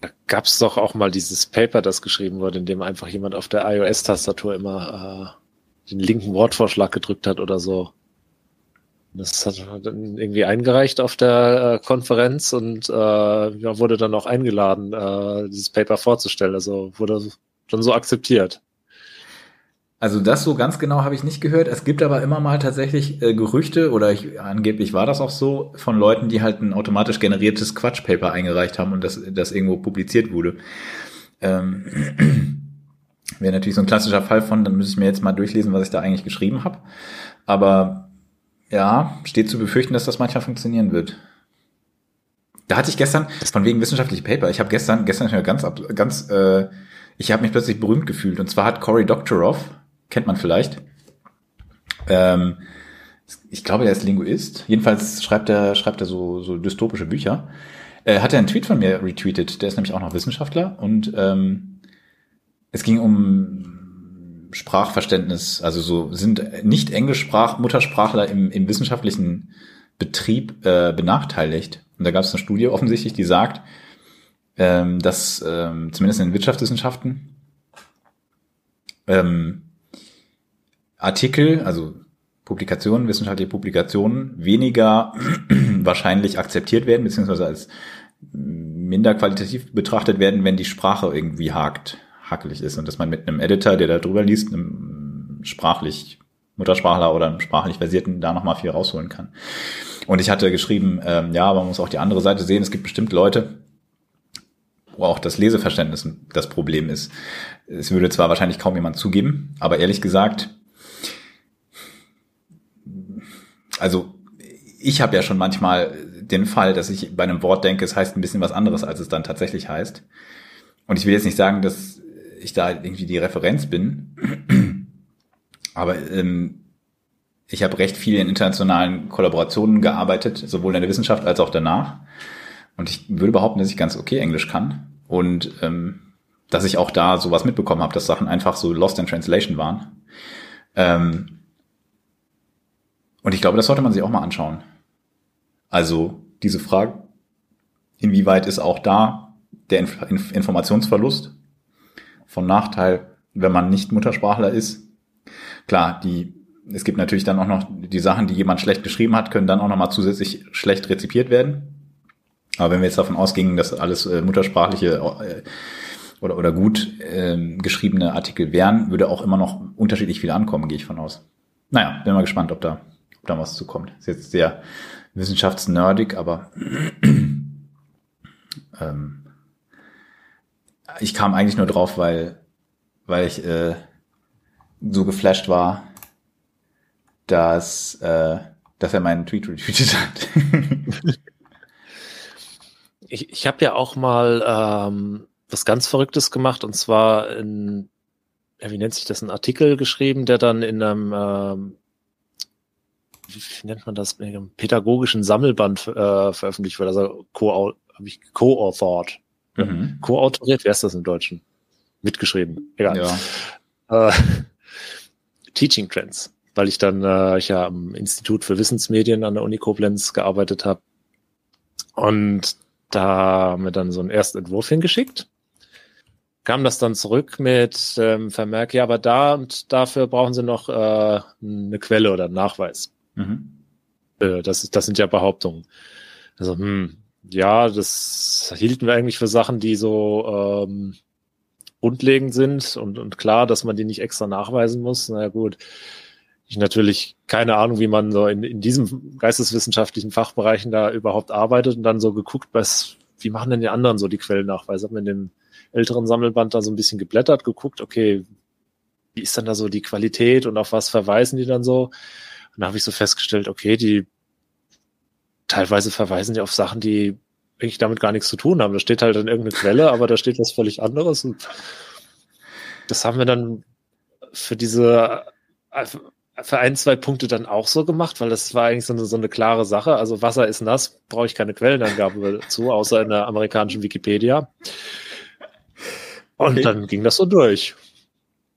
Da gab es doch auch mal dieses Paper, das geschrieben wurde, in dem einfach jemand auf der iOS-Tastatur immer äh, den linken Wortvorschlag gedrückt hat oder so. Das hat dann irgendwie eingereicht auf der äh, Konferenz und äh, ja, wurde dann auch eingeladen, äh, dieses Paper vorzustellen. Also wurde dann so akzeptiert. Also das so ganz genau habe ich nicht gehört. Es gibt aber immer mal tatsächlich äh, Gerüchte oder ich, angeblich war das auch so von Leuten, die halt ein automatisch generiertes Quatschpaper eingereicht haben und das, das irgendwo publiziert wurde. Ähm, Wäre natürlich so ein klassischer Fall von, dann müsste ich mir jetzt mal durchlesen, was ich da eigentlich geschrieben habe. Aber ja, steht zu befürchten, dass das manchmal funktionieren wird. Da hatte ich gestern, von wegen wissenschaftliche Paper, ich habe gestern, gestern ganz, ganz, äh, ich habe mich plötzlich berühmt gefühlt. Und zwar hat Cory Doctorow, kennt man vielleicht, ähm, ich glaube, er ist Linguist. Jedenfalls schreibt er, schreibt er so, so dystopische Bücher. Äh, hat er einen Tweet von mir retweetet. Der ist nämlich auch noch Wissenschaftler und ähm, es ging um Sprachverständnis, also so sind nicht Englischsprach Muttersprachler im, im wissenschaftlichen Betrieb äh, benachteiligt. Und da gab es eine Studie offensichtlich, die sagt, ähm, dass ähm, zumindest in Wirtschaftswissenschaften ähm, Artikel, also Publikationen, wissenschaftliche Publikationen weniger wahrscheinlich akzeptiert werden, beziehungsweise als minder qualitativ betrachtet werden, wenn die Sprache irgendwie hakt hackelig ist und dass man mit einem Editor, der da drüber liest, einem sprachlich Muttersprachler oder einem sprachlich Versierten da nochmal viel rausholen kann. Und ich hatte geschrieben, ähm, ja, man muss auch die andere Seite sehen. Es gibt bestimmt Leute, wo auch das Leseverständnis das Problem ist. Es würde zwar wahrscheinlich kaum jemand zugeben, aber ehrlich gesagt, also ich habe ja schon manchmal den Fall, dass ich bei einem Wort denke, es heißt ein bisschen was anderes, als es dann tatsächlich heißt. Und ich will jetzt nicht sagen, dass ich da irgendwie die Referenz bin. Aber ähm, ich habe recht viel in internationalen Kollaborationen gearbeitet, sowohl in der Wissenschaft als auch danach. Und ich würde behaupten, dass ich ganz okay Englisch kann. Und ähm, dass ich auch da sowas mitbekommen habe, dass Sachen einfach so lost in translation waren. Ähm, und ich glaube, das sollte man sich auch mal anschauen. Also diese Frage, inwieweit ist auch da der Inf Informationsverlust von Nachteil, wenn man nicht Muttersprachler ist. Klar, die, es gibt natürlich dann auch noch die Sachen, die jemand schlecht geschrieben hat, können dann auch nochmal zusätzlich schlecht rezipiert werden. Aber wenn wir jetzt davon ausgingen, dass alles äh, muttersprachliche äh, oder, oder gut äh, geschriebene Artikel wären, würde auch immer noch unterschiedlich viel ankommen, gehe ich von aus. Naja, bin mal gespannt, ob da, ob da was zukommt. Ist jetzt sehr wissenschaftsnerdig, aber ähm, ich kam eigentlich nur drauf, weil, weil ich äh, so geflasht war, dass, äh, dass er meinen Tweet retweetet hat. ich ich habe ja auch mal ähm, was ganz Verrücktes gemacht und zwar in, wie nennt sich das, ein Artikel geschrieben, der dann in einem, ähm, wie, nennt man das, in einem pädagogischen Sammelband äh, veröffentlicht wurde, also habe ich co-authored. Mhm. Co-autoriert, wer ist das im Deutschen? Mitgeschrieben, egal. Ja. Äh, Teaching Trends, weil ich dann, äh, ich ja am Institut für Wissensmedien an der Uni Koblenz gearbeitet habe. Und da haben wir dann so einen ersten Entwurf hingeschickt kam das dann zurück mit ähm, Vermerk, ja, aber da und dafür brauchen sie noch äh, eine Quelle oder einen Nachweis. Mhm. Äh, das, das sind ja Behauptungen. Also, hm, ja, das hielten wir eigentlich für Sachen, die so ähm, grundlegend sind und, und klar, dass man die nicht extra nachweisen muss. Na ja, gut, ich natürlich keine Ahnung, wie man so in, in diesem geisteswissenschaftlichen Fachbereichen da überhaupt arbeitet und dann so geguckt, was, wie machen denn die anderen so die Quellennachweise? Hab mir in dem älteren Sammelband da so ein bisschen geblättert, geguckt, okay, wie ist dann da so die Qualität und auf was verweisen die dann so? Und da habe ich so festgestellt, okay, die teilweise verweisen die auf Sachen, die eigentlich damit gar nichts zu tun haben. Da steht halt dann irgendeine Quelle, aber da steht was völlig anderes. Und das haben wir dann für diese für ein, zwei Punkte dann auch so gemacht, weil das war eigentlich so eine, so eine klare Sache. Also Wasser ist nass, brauche ich keine Quellenangabe dazu, außer in der amerikanischen Wikipedia. Und okay. dann ging das so durch.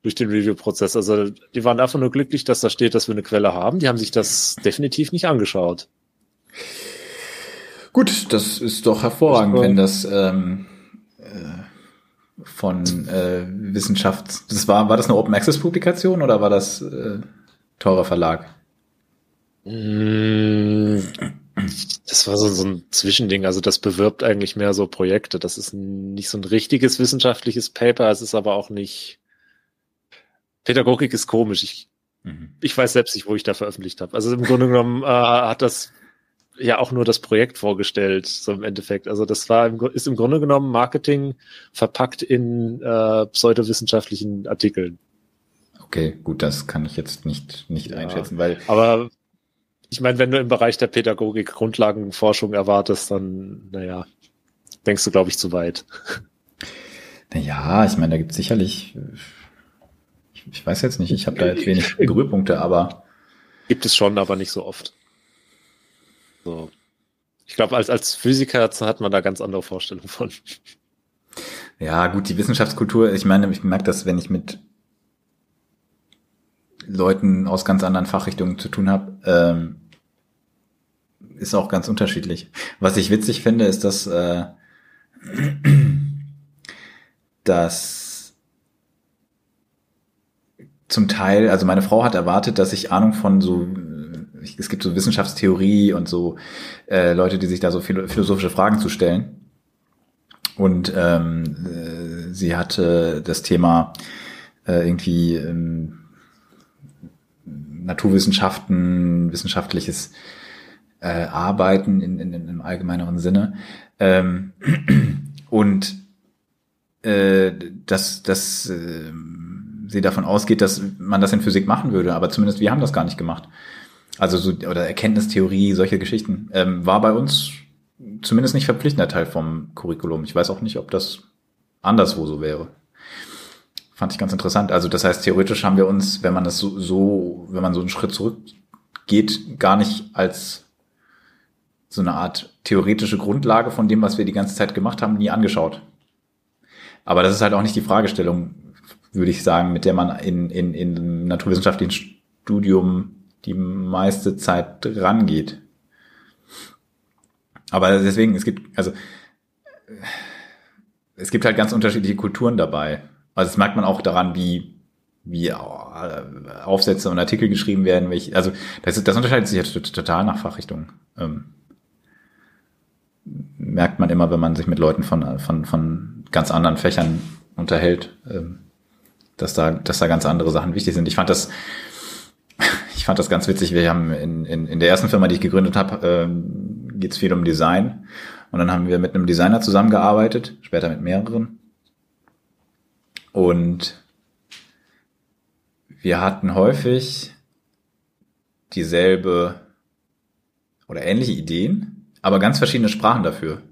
Durch den Review-Prozess. Also die waren einfach nur glücklich, dass da steht, dass wir eine Quelle haben. Die haben sich das definitiv nicht angeschaut. Gut, das ist doch hervorragend, das wenn das ähm, äh, von äh, Wissenschafts... Das war, war das eine Open Access Publikation oder war das äh, teurer Verlag? Mmh das war so, so ein Zwischending. Also das bewirbt eigentlich mehr so Projekte. Das ist nicht so ein richtiges wissenschaftliches Paper. Es ist aber auch nicht. Pädagogik ist komisch. Ich, mhm. ich weiß selbst nicht, wo ich da veröffentlicht habe. Also im Grunde genommen äh, hat das ja auch nur das Projekt vorgestellt, so im Endeffekt. Also das war im, ist im Grunde genommen Marketing verpackt in äh, pseudowissenschaftlichen Artikeln. Okay, gut, das kann ich jetzt nicht, nicht ja, einschätzen, weil. Aber ich meine, wenn du im Bereich der Pädagogik Grundlagenforschung erwartest, dann, naja, denkst du, glaube ich, zu weit. Naja, ich meine, da gibt es sicherlich, ich, ich, weiß jetzt nicht, ich habe da jetzt wenig Berührpunkte, aber. Gibt es schon, aber nicht so oft. So. Ich glaube, als, als Physiker hat man da ganz andere Vorstellungen von. Ja, gut, die Wissenschaftskultur, ich meine, ich merke das, wenn ich mit Leuten aus ganz anderen Fachrichtungen zu tun habe, ähm, ist auch ganz unterschiedlich. Was ich witzig finde, ist, dass, äh, dass zum Teil, also meine Frau hat erwartet, dass ich Ahnung von so, es gibt so Wissenschaftstheorie und so äh, Leute, die sich da so philosophische Fragen zu stellen. Und ähm, äh, sie hatte das Thema äh, irgendwie ähm, Naturwissenschaften, wissenschaftliches äh, Arbeiten in, in, in einem allgemeineren Sinne. Ähm, und äh, dass, dass äh, sie davon ausgeht, dass man das in Physik machen würde, aber zumindest wir haben das gar nicht gemacht. Also so, oder Erkenntnistheorie, solche Geschichten, ähm, war bei uns zumindest nicht verpflichtender Teil vom Curriculum. Ich weiß auch nicht, ob das anderswo so wäre. Fand ich ganz interessant. Also das heißt, theoretisch haben wir uns, wenn man das so, so wenn man so einen Schritt zurück geht, gar nicht als so eine Art theoretische Grundlage von dem, was wir die ganze Zeit gemacht haben, nie angeschaut. Aber das ist halt auch nicht die Fragestellung, würde ich sagen, mit der man in, in, in naturwissenschaftlichen Studium die meiste Zeit rangeht. Aber deswegen, es gibt, also, es gibt halt ganz unterschiedliche Kulturen dabei. Also das merkt man auch daran, wie wie Aufsätze und Artikel geschrieben werden. Welche, also das, das unterscheidet sich jetzt total nach Fachrichtung. Ähm, merkt man immer, wenn man sich mit Leuten von, von, von ganz anderen Fächern unterhält, ähm, dass da, dass da ganz andere Sachen wichtig sind. Ich fand das, fand das ganz witzig. Wir haben in, in, in der ersten Firma, die ich gegründet habe, ähm, geht es viel um Design. Und dann haben wir mit einem Designer zusammengearbeitet, später mit mehreren. Und wir hatten häufig dieselbe oder ähnliche Ideen, aber ganz verschiedene Sprachen dafür.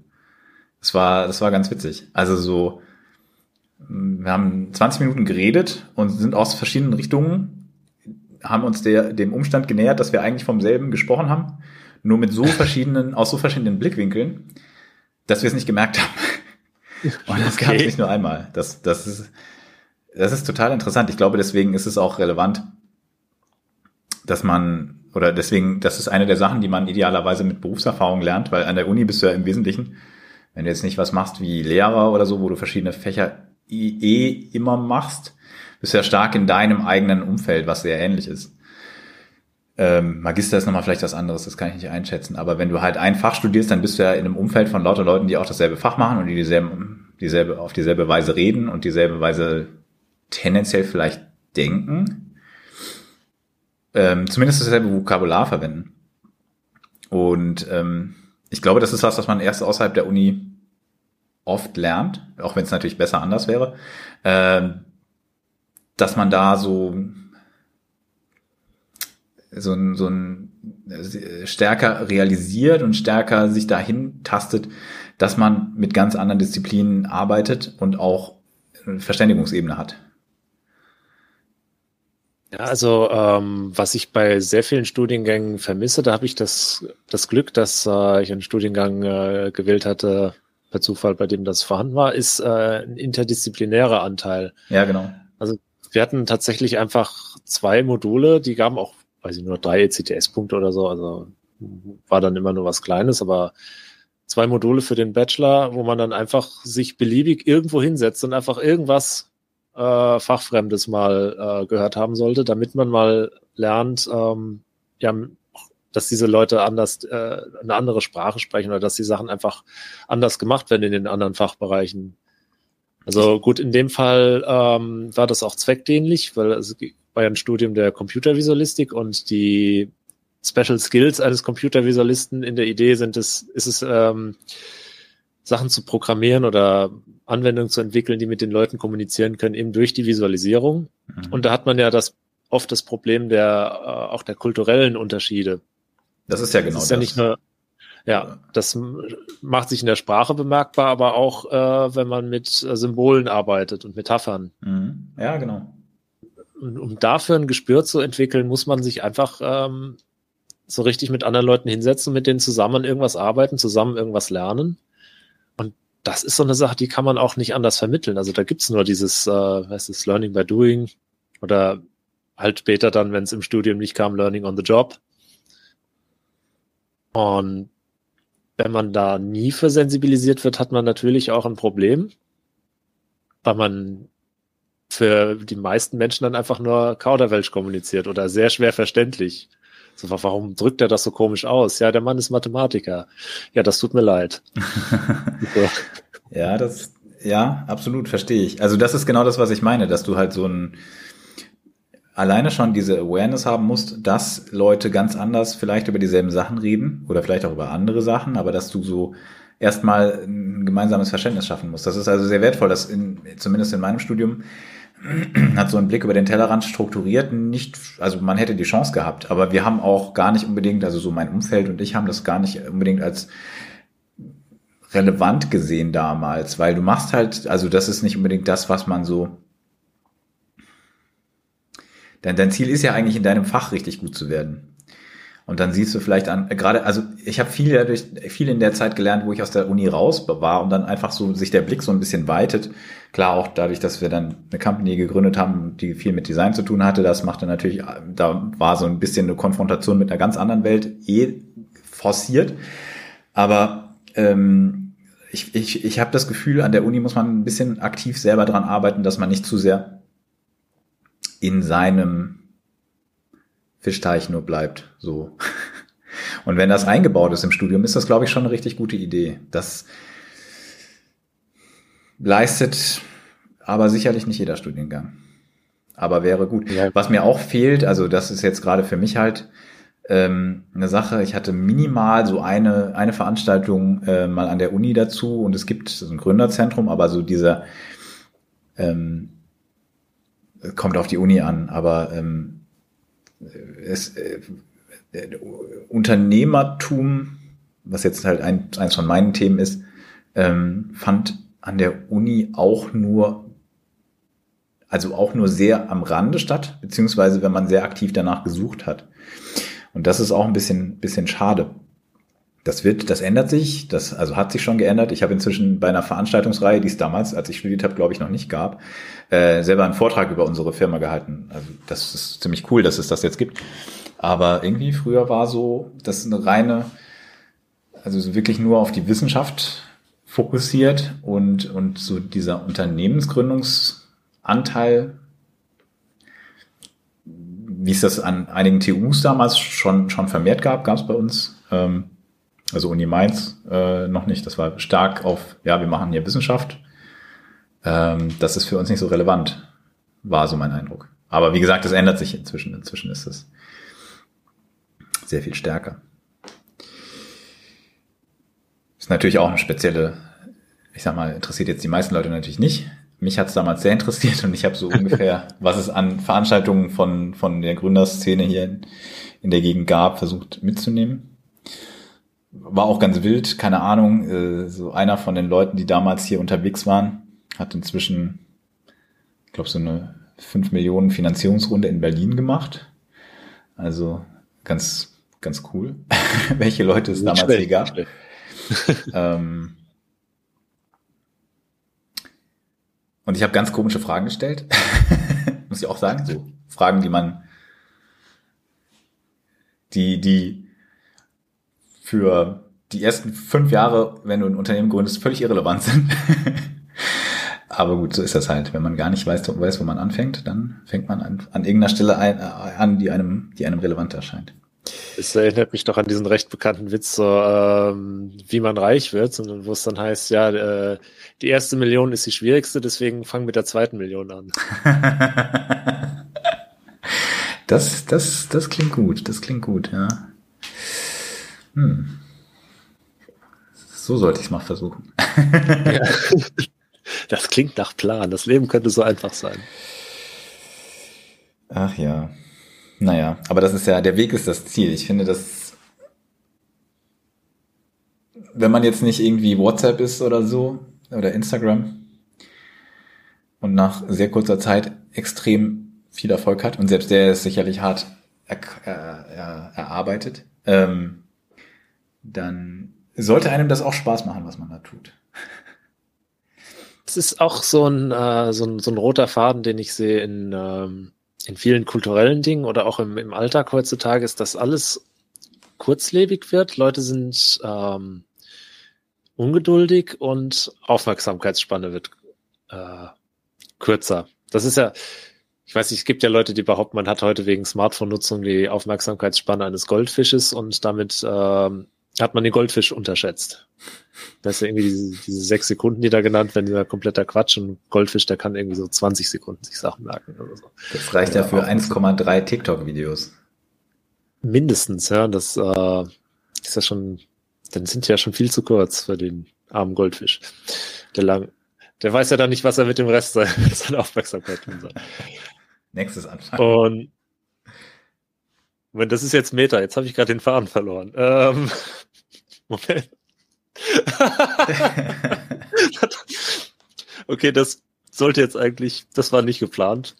Das war, das war ganz witzig. Also so, wir haben 20 Minuten geredet und sind aus verschiedenen Richtungen, haben uns der, dem Umstand genähert, dass wir eigentlich vom selben gesprochen haben, nur mit so verschiedenen, aus so verschiedenen Blickwinkeln, dass wir es nicht gemerkt haben. Und das okay. gab es nicht nur einmal. Das, das ist, das ist total interessant. Ich glaube, deswegen ist es auch relevant, dass man, oder deswegen, das ist eine der Sachen, die man idealerweise mit Berufserfahrung lernt, weil an der Uni bist du ja im Wesentlichen, wenn du jetzt nicht was machst wie Lehrer oder so, wo du verschiedene Fächer eh immer machst, bist ja stark in deinem eigenen Umfeld, was sehr ähnlich ist. Ähm, Magister ist nochmal vielleicht was anderes, das kann ich nicht einschätzen. Aber wenn du halt ein Fach studierst, dann bist du ja in einem Umfeld von lauter Leuten, die auch dasselbe Fach machen und die dieselbe, dieselbe, auf dieselbe Weise reden und dieselbe Weise tendenziell vielleicht denken, ähm, zumindest dasselbe Vokabular verwenden. Und ähm, ich glaube, das ist was, was man erst außerhalb der Uni oft lernt, auch wenn es natürlich besser anders wäre, ähm, dass man da so so ein, so ein äh, stärker realisiert und stärker sich dahin tastet, dass man mit ganz anderen Disziplinen arbeitet und auch eine Verständigungsebene hat. Ja, also ähm, was ich bei sehr vielen Studiengängen vermisse, da habe ich das, das Glück, dass äh, ich einen Studiengang äh, gewählt hatte, per Zufall, bei dem das vorhanden war, ist äh, ein interdisziplinärer Anteil. Ja, genau. Also wir hatten tatsächlich einfach zwei Module, die gaben auch, weiß ich nur drei ECTS-Punkte oder so, also war dann immer nur was Kleines, aber zwei Module für den Bachelor, wo man dann einfach sich beliebig irgendwo hinsetzt und einfach irgendwas äh, Fachfremdes mal äh, gehört haben sollte, damit man mal lernt, ähm, ja, dass diese Leute anders äh, eine andere Sprache sprechen oder dass die Sachen einfach anders gemacht werden in den anderen Fachbereichen. Also gut, in dem Fall ähm, war das auch zweckdienlich, weil es war ja ein Studium der Computervisualistik und die Special Skills eines Computervisualisten in der Idee sind es, ist es ähm, Sachen zu programmieren oder Anwendungen zu entwickeln, die mit den Leuten kommunizieren können, eben durch die Visualisierung. Mhm. Und da hat man ja das oft das Problem der äh, auch der kulturellen Unterschiede. Das ist ja genau das. Ist das. ja nicht nur ja, das macht sich in der Sprache bemerkbar, aber auch äh, wenn man mit äh, Symbolen arbeitet und Metaphern. Mhm. Ja, genau. Und um dafür ein Gespür zu entwickeln, muss man sich einfach ähm, so richtig mit anderen Leuten hinsetzen, mit denen zusammen irgendwas arbeiten, zusammen irgendwas lernen das ist so eine Sache, die kann man auch nicht anders vermitteln. Also da gibt's nur dieses, äh, was ist Learning by Doing oder halt später dann, wenn es im Studium nicht kam, Learning on the Job. Und wenn man da nie für sensibilisiert wird, hat man natürlich auch ein Problem, weil man für die meisten Menschen dann einfach nur Kauderwelsch kommuniziert oder sehr schwer verständlich. So, warum drückt er das so komisch aus? Ja, der Mann ist Mathematiker. Ja, das tut mir leid. so. Ja, das, ja, absolut, verstehe ich. Also das ist genau das, was ich meine, dass du halt so ein, alleine schon diese Awareness haben musst, dass Leute ganz anders vielleicht über dieselben Sachen reden oder vielleicht auch über andere Sachen, aber dass du so erstmal ein gemeinsames Verständnis schaffen musst. Das ist also sehr wertvoll, dass in, zumindest in meinem Studium hat so einen Blick über den Tellerrand strukturiert, nicht, also man hätte die Chance gehabt, aber wir haben auch gar nicht unbedingt, also so mein Umfeld und ich haben das gar nicht unbedingt als relevant gesehen damals, weil du machst halt, also das ist nicht unbedingt das, was man so, denn dein Ziel ist ja eigentlich in deinem Fach richtig gut zu werden. Und dann siehst du vielleicht an, gerade, also ich habe viel dadurch, viel in der Zeit gelernt, wo ich aus der Uni raus war und dann einfach so sich der Blick so ein bisschen weitet. Klar, auch dadurch, dass wir dann eine Company gegründet haben, die viel mit Design zu tun hatte, das machte natürlich, da war so ein bisschen eine Konfrontation mit einer ganz anderen Welt eh forciert. Aber ähm, ich, ich, ich habe das Gefühl, an der Uni muss man ein bisschen aktiv selber dran arbeiten, dass man nicht zu sehr in seinem Fischteich nur bleibt. So. Und wenn das eingebaut ist im Studium, ist das, glaube ich, schon eine richtig gute Idee. Das leistet aber sicherlich nicht jeder Studiengang. Aber wäre gut. Ja. Was mir auch fehlt, also das ist jetzt gerade für mich halt ähm, eine Sache, ich hatte minimal so eine, eine Veranstaltung äh, mal an der Uni dazu und es gibt so ein Gründerzentrum, aber so dieser ähm, kommt auf die Uni an, aber ähm, es, äh, Unternehmertum, was jetzt halt ein, eins von meinen Themen ist, ähm, fand an der Uni auch nur, also auch nur sehr am Rande statt, beziehungsweise wenn man sehr aktiv danach gesucht hat. Und das ist auch ein bisschen, bisschen schade. Das wird, das ändert sich, das also hat sich schon geändert. Ich habe inzwischen bei einer Veranstaltungsreihe, die es damals, als ich studiert habe, glaube ich, noch nicht gab, äh, selber einen Vortrag über unsere Firma gehalten. Also das ist ziemlich cool, dass es das jetzt gibt. Aber irgendwie früher war so, das ist eine reine, also so wirklich nur auf die Wissenschaft fokussiert und, und so dieser Unternehmensgründungsanteil, wie es das an einigen TUs damals schon, schon vermehrt gab, gab es bei uns. Ähm, also Uni Mainz äh, noch nicht. Das war stark auf, ja, wir machen hier Wissenschaft. Ähm, das ist für uns nicht so relevant, war so mein Eindruck. Aber wie gesagt, das ändert sich inzwischen. Inzwischen ist es sehr viel stärker. Ist natürlich auch eine spezielle, ich sag mal, interessiert jetzt die meisten Leute natürlich nicht. Mich hat es damals sehr interessiert und ich habe so ungefähr, was es an Veranstaltungen von, von der Gründerszene hier in, in der Gegend gab, versucht mitzunehmen. War auch ganz wild, keine Ahnung. Äh, so einer von den Leuten, die damals hier unterwegs waren, hat inzwischen, ich glaube, so eine 5 Millionen Finanzierungsrunde in Berlin gemacht. Also ganz ganz cool, welche Leute es damals hier gab. ähm, und ich habe ganz komische Fragen gestellt, muss ich auch sagen, so Fragen, die man, die, die für die ersten fünf Jahre, wenn du ein Unternehmen gründest, völlig irrelevant sind. Aber gut, so ist das halt. Wenn man gar nicht weiß, weiß wo man anfängt, dann fängt man an, an irgendeiner Stelle ein, an, die einem, die einem relevant erscheint. Es erinnert mich doch an diesen recht bekannten Witz, so, ähm, wie man reich wird, und wo es dann heißt, ja, äh, die erste Million ist die schwierigste, deswegen fang mit der zweiten Million an. das, das, das klingt gut, das klingt gut, ja. Hm. So sollte ich es mal versuchen. ja. Das klingt nach Plan. Das Leben könnte so einfach sein. Ach ja. Naja, aber das ist ja, der Weg ist das Ziel. Ich finde, dass, wenn man jetzt nicht irgendwie WhatsApp ist oder so, oder Instagram, und nach sehr kurzer Zeit extrem viel Erfolg hat, und selbst der ist sicherlich hart er, er, erarbeitet, ähm, dann sollte einem das auch Spaß machen, was man da tut. Es ist auch so ein, äh, so ein, so ein roter Faden, den ich sehe in, ähm, in vielen kulturellen Dingen oder auch im, im Alltag heutzutage ist, dass alles kurzlebig wird. Leute sind ähm, ungeduldig und Aufmerksamkeitsspanne wird äh, kürzer. Das ist ja, ich weiß nicht, es gibt ja Leute, die behaupten, man hat heute wegen Smartphone-Nutzung die Aufmerksamkeitsspanne eines Goldfisches und damit ähm, hat man den Goldfisch unterschätzt. Das ist ja irgendwie diese, diese sechs Sekunden, die da genannt werden, dieser kompletter Quatsch. Und Goldfisch, der kann irgendwie so 20 Sekunden sich Sachen merken oder so. Das reicht ja, ja für 1,3 TikTok-Videos. Mindestens, ja. Das äh, ist ja schon, dann sind die ja schon viel zu kurz für den armen Goldfisch. Der lang, der weiß ja dann nicht, was er mit dem Rest seiner Aufmerksamkeit tun soll. Nächstes Anfang. Und das ist jetzt Meta, jetzt habe ich gerade den Faden verloren. Ähm, Moment. okay, das sollte jetzt eigentlich, das war nicht geplant.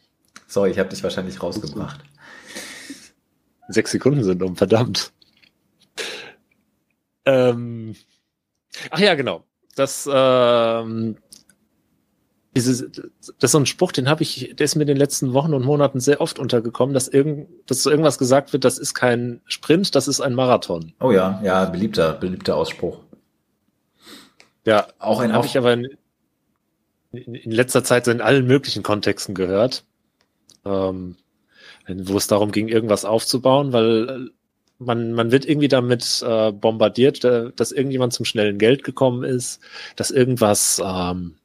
Sorry, ich habe dich wahrscheinlich rausgebracht. Sechs Sekunden sind um, verdammt. Ähm, ach ja, genau. Das, ähm, diese, das ist so ein Spruch, den habe ich, der ist mir in den letzten Wochen und Monaten sehr oft untergekommen, dass irgend, dass so irgendwas gesagt wird, das ist kein Sprint, das ist ein Marathon. Oh ja, ja, beliebter, beliebter Ausspruch. Ja, auch in habe ich aber in, in, letzter Zeit in allen möglichen Kontexten gehört, ähm, wo es darum ging, irgendwas aufzubauen, weil man, man wird irgendwie damit äh, bombardiert, dass irgendjemand zum schnellen Geld gekommen ist, dass irgendwas ähm,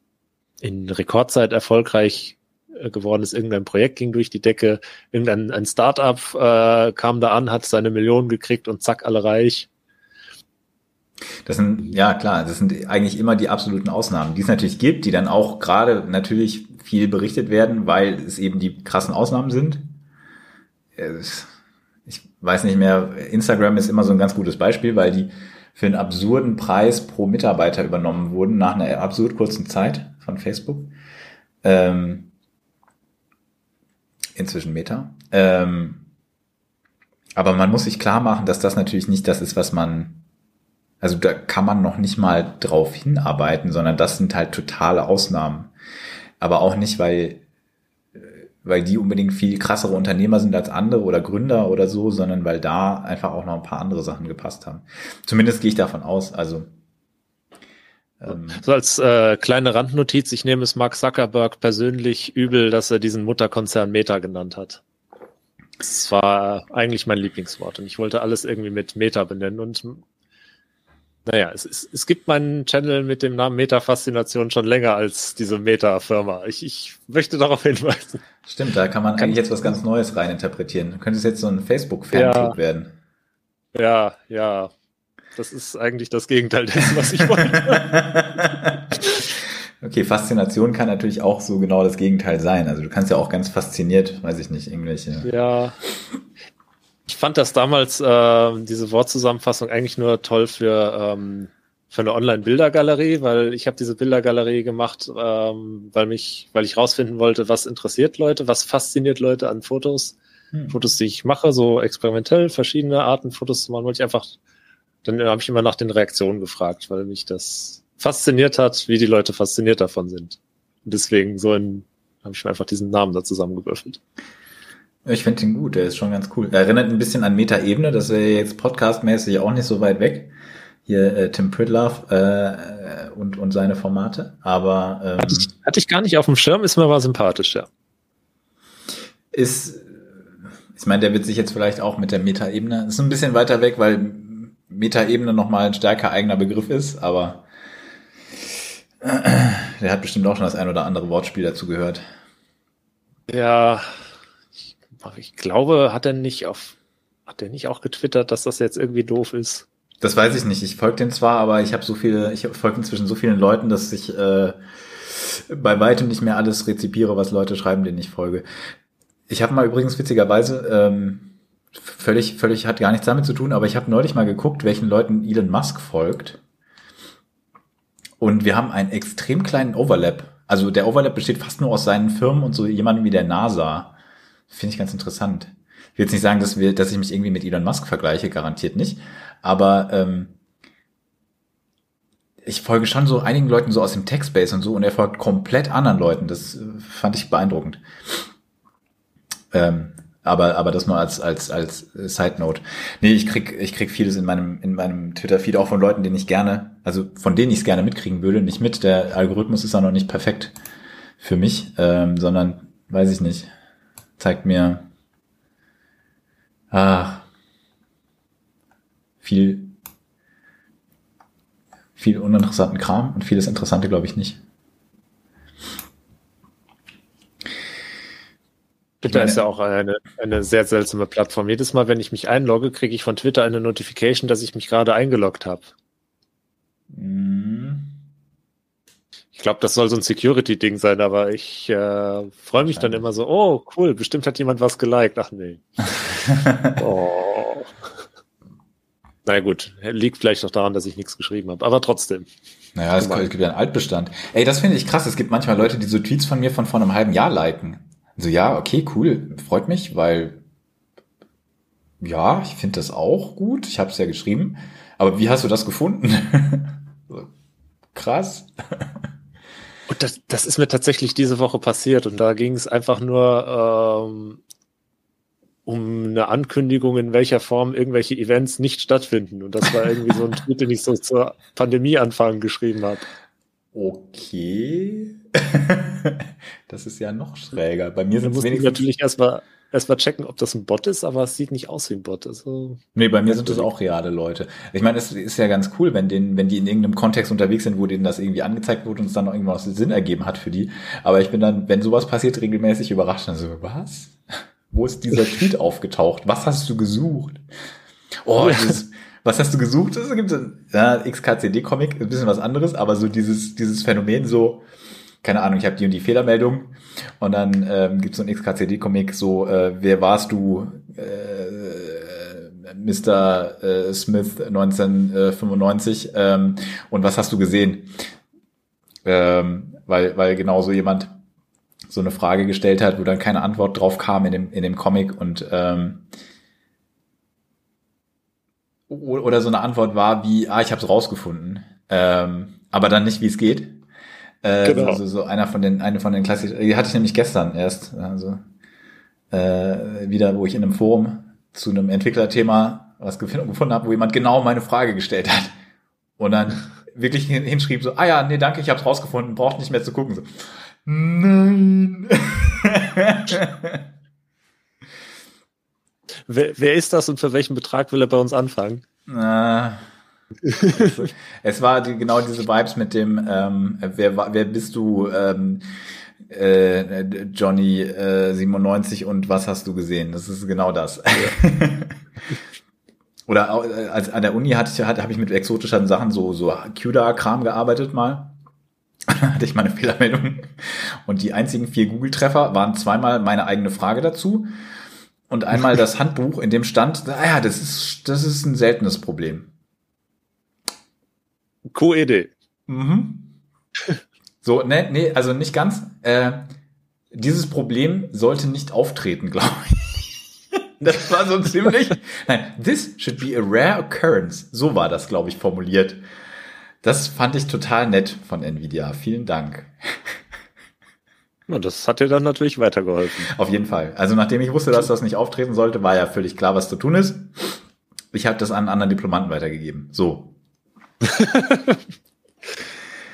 in Rekordzeit erfolgreich äh, geworden ist, irgendein Projekt ging durch die Decke, irgendein ein Startup äh, kam da an, hat seine Millionen gekriegt und zack, alle reich. Das sind, ja klar, das sind eigentlich immer die absoluten Ausnahmen, die es natürlich gibt, die dann auch gerade natürlich viel berichtet werden, weil es eben die krassen Ausnahmen sind. Ich weiß nicht mehr, Instagram ist immer so ein ganz gutes Beispiel, weil die für einen absurden Preis pro Mitarbeiter übernommen wurden nach einer absurd kurzen Zeit von Facebook. Ähm, inzwischen Meta. Ähm, aber man muss sich klar machen, dass das natürlich nicht das ist, was man also da kann man noch nicht mal drauf hinarbeiten, sondern das sind halt totale Ausnahmen. Aber auch nicht, weil, weil die unbedingt viel krassere Unternehmer sind als andere oder Gründer oder so, sondern weil da einfach auch noch ein paar andere Sachen gepasst haben. Zumindest gehe ich davon aus. Also ähm, so als äh, kleine Randnotiz, ich nehme es Mark Zuckerberg persönlich übel, dass er diesen Mutterkonzern Meta genannt hat. Das war eigentlich mein Lieblingswort und ich wollte alles irgendwie mit Meta benennen und naja, es, es, es gibt meinen Channel mit dem Namen Meta-Faszination schon länger als diese Meta-Firma. Ich, ich möchte darauf hinweisen. Stimmt, da kann man eigentlich jetzt was ganz Neues reininterpretieren. Könnte es jetzt so ein Facebook-Fanclub ja, werden. Ja, ja. Das ist eigentlich das Gegenteil dessen, was ich wollte. okay, Faszination kann natürlich auch so genau das Gegenteil sein. Also du kannst ja auch ganz fasziniert, weiß ich nicht, irgendwelche. Ja. Ich fand das damals, äh, diese Wortzusammenfassung eigentlich nur toll für, ähm, für eine Online-Bildergalerie, weil ich habe diese Bildergalerie gemacht, ähm, weil mich, weil ich rausfinden wollte, was interessiert Leute, was fasziniert Leute an Fotos. Hm. Fotos, die ich mache, so experimentell, verschiedene Arten Fotos zu machen, wollte ich einfach, dann habe ich immer nach den Reaktionen gefragt, weil mich das fasziniert hat, wie die Leute fasziniert davon sind. Und deswegen so ein, habe ich mir einfach diesen Namen da zusammengewürfelt. Ich finde ihn gut, der ist schon ganz cool. Er erinnert ein bisschen an Meta-Ebene, das wäre jetzt podcastmäßig auch nicht so weit weg. Hier äh, Tim Pridlove äh, und, und seine Formate. Aber ähm, hatte, ich, hatte ich gar nicht auf dem Schirm, ist mir aber sympathisch, ja. Ist, ich meine, der wird sich jetzt vielleicht auch mit der Meta-Ebene, ist ein bisschen weiter weg, weil Meta-Ebene nochmal ein stärker eigener Begriff ist, aber äh, der hat bestimmt auch schon das ein oder andere Wortspiel dazu gehört. Ja, ich glaube, hat er nicht auf, hat er nicht auch getwittert, dass das jetzt irgendwie doof ist? Das weiß ich nicht. Ich folge den zwar, aber ich habe so viele, ich folge inzwischen so vielen Leuten, dass ich äh, bei weitem nicht mehr alles rezipiere, was Leute schreiben, denen ich folge. Ich habe mal übrigens witzigerweise ähm, völlig, völlig hat gar nichts damit zu tun, aber ich habe neulich mal geguckt, welchen Leuten Elon Musk folgt. Und wir haben einen extrem kleinen Overlap. Also der Overlap besteht fast nur aus seinen Firmen und so jemandem wie der NASA. Finde ich ganz interessant. Ich will jetzt nicht sagen, dass wir, dass ich mich irgendwie mit Elon Musk vergleiche, garantiert nicht. Aber ähm, ich folge schon so einigen Leuten so aus dem Tech-Space und so und er folgt komplett anderen Leuten. Das äh, fand ich beeindruckend. Ähm, aber, aber das nur als, als, als Side Note. Nee, ich krieg, ich krieg vieles in meinem, in meinem Twitter-Feed auch von Leuten, denen ich gerne, also von denen ich es gerne mitkriegen würde, nicht mit. Der Algorithmus ist auch noch nicht perfekt für mich, ähm, sondern weiß ich nicht zeigt mir ah, viel, viel uninteressanten Kram und vieles Interessante glaube ich nicht. Twitter ist ja auch eine, eine sehr seltsame Plattform. Jedes Mal, wenn ich mich einlogge, kriege ich von Twitter eine Notification, dass ich mich gerade eingeloggt habe. Mm glaube, das soll so ein Security-Ding sein, aber ich äh, freue mich dann immer so, oh, cool, bestimmt hat jemand was geliked. Ach nee. oh. Na gut, liegt vielleicht auch daran, dass ich nichts geschrieben habe, aber trotzdem. Naja, es, es gibt ja einen Altbestand. Ey, das finde ich krass. Es gibt manchmal Leute, die so Tweets von mir von vor einem halben Jahr liken. So, ja, okay, cool, freut mich, weil ja, ich finde das auch gut. Ich habe es ja geschrieben. Aber wie hast du das gefunden? krass. Und das, das ist mir tatsächlich diese Woche passiert und da ging es einfach nur, ähm, um eine Ankündigung, in welcher Form irgendwelche Events nicht stattfinden. Und das war irgendwie so ein Tweet, den ich so zur Pandemieanfang geschrieben habe. Okay. das ist ja noch schräger. Bei mir sind es wenigstens natürlich erstmal erstmal checken, ob das ein Bot ist, aber es sieht nicht aus wie ein Bot. Also, nee, bei mir sind das auch reale Leute. Ich meine, es ist ja ganz cool, wenn denen, wenn die in irgendeinem Kontext unterwegs sind, wo denen das irgendwie angezeigt wurde und es dann noch irgendwas Sinn ergeben hat für die. Aber ich bin dann, wenn sowas passiert, regelmäßig überrascht. Dann so, was? Wo ist dieser Tweet aufgetaucht? Was hast du gesucht? Oh, dieses, was hast du gesucht? Es gibt ein ja, XKCD-Comic, ein bisschen was anderes, aber so dieses, dieses Phänomen so, keine Ahnung, ich habe die und die Fehlermeldung und dann ähm, gibt es so ein XKCD-Comic, so, äh, wer warst du, äh, Mr. Äh, Smith 1995 ähm, und was hast du gesehen? Ähm, weil, weil genau so jemand so eine Frage gestellt hat, wo dann keine Antwort drauf kam in dem, in dem Comic und ähm, oder so eine Antwort war wie, ah, ich habe es rausgefunden, ähm, aber dann nicht, wie es geht. Äh, genau. so, so einer von den, eine von den klassischen, die hatte ich nämlich gestern erst, also äh, wieder, wo ich in einem Forum zu einem Entwicklerthema was gefunden habe, wo jemand genau meine Frage gestellt hat und dann wirklich hinschrieb so, ah ja, nee, danke, ich habe es rausgefunden, braucht nicht mehr zu gucken. So, nein. wer, wer ist das und für welchen Betrag will er bei uns anfangen? Äh, es war die, genau diese Vibes mit dem, ähm, wer, wer bist du, ähm, äh, Johnny äh, 97 und was hast du gesehen? Das ist genau das. Ja. Oder äh, als an der Uni hatte ich, hatte, habe ich mit exotischen Sachen so so CUDA-Kram gearbeitet mal. hatte ich meine Fehlermeldung. Und die einzigen vier Google-Treffer waren zweimal meine eigene Frage dazu und einmal das Handbuch, in dem stand, ah ja, das ist, das ist ein seltenes Problem. QED. Mhm. So, ne, nee, also nicht ganz. Äh, dieses Problem sollte nicht auftreten, glaube ich. Das war so ziemlich. Nein, this should be a rare occurrence. So war das, glaube ich, formuliert. Das fand ich total nett von Nvidia. Vielen Dank. Und das hat dir dann natürlich weitergeholfen. Auf jeden Fall. Also nachdem ich wusste, dass das nicht auftreten sollte, war ja völlig klar, was zu tun ist. Ich habe das an anderen Diplomanten weitergegeben. So.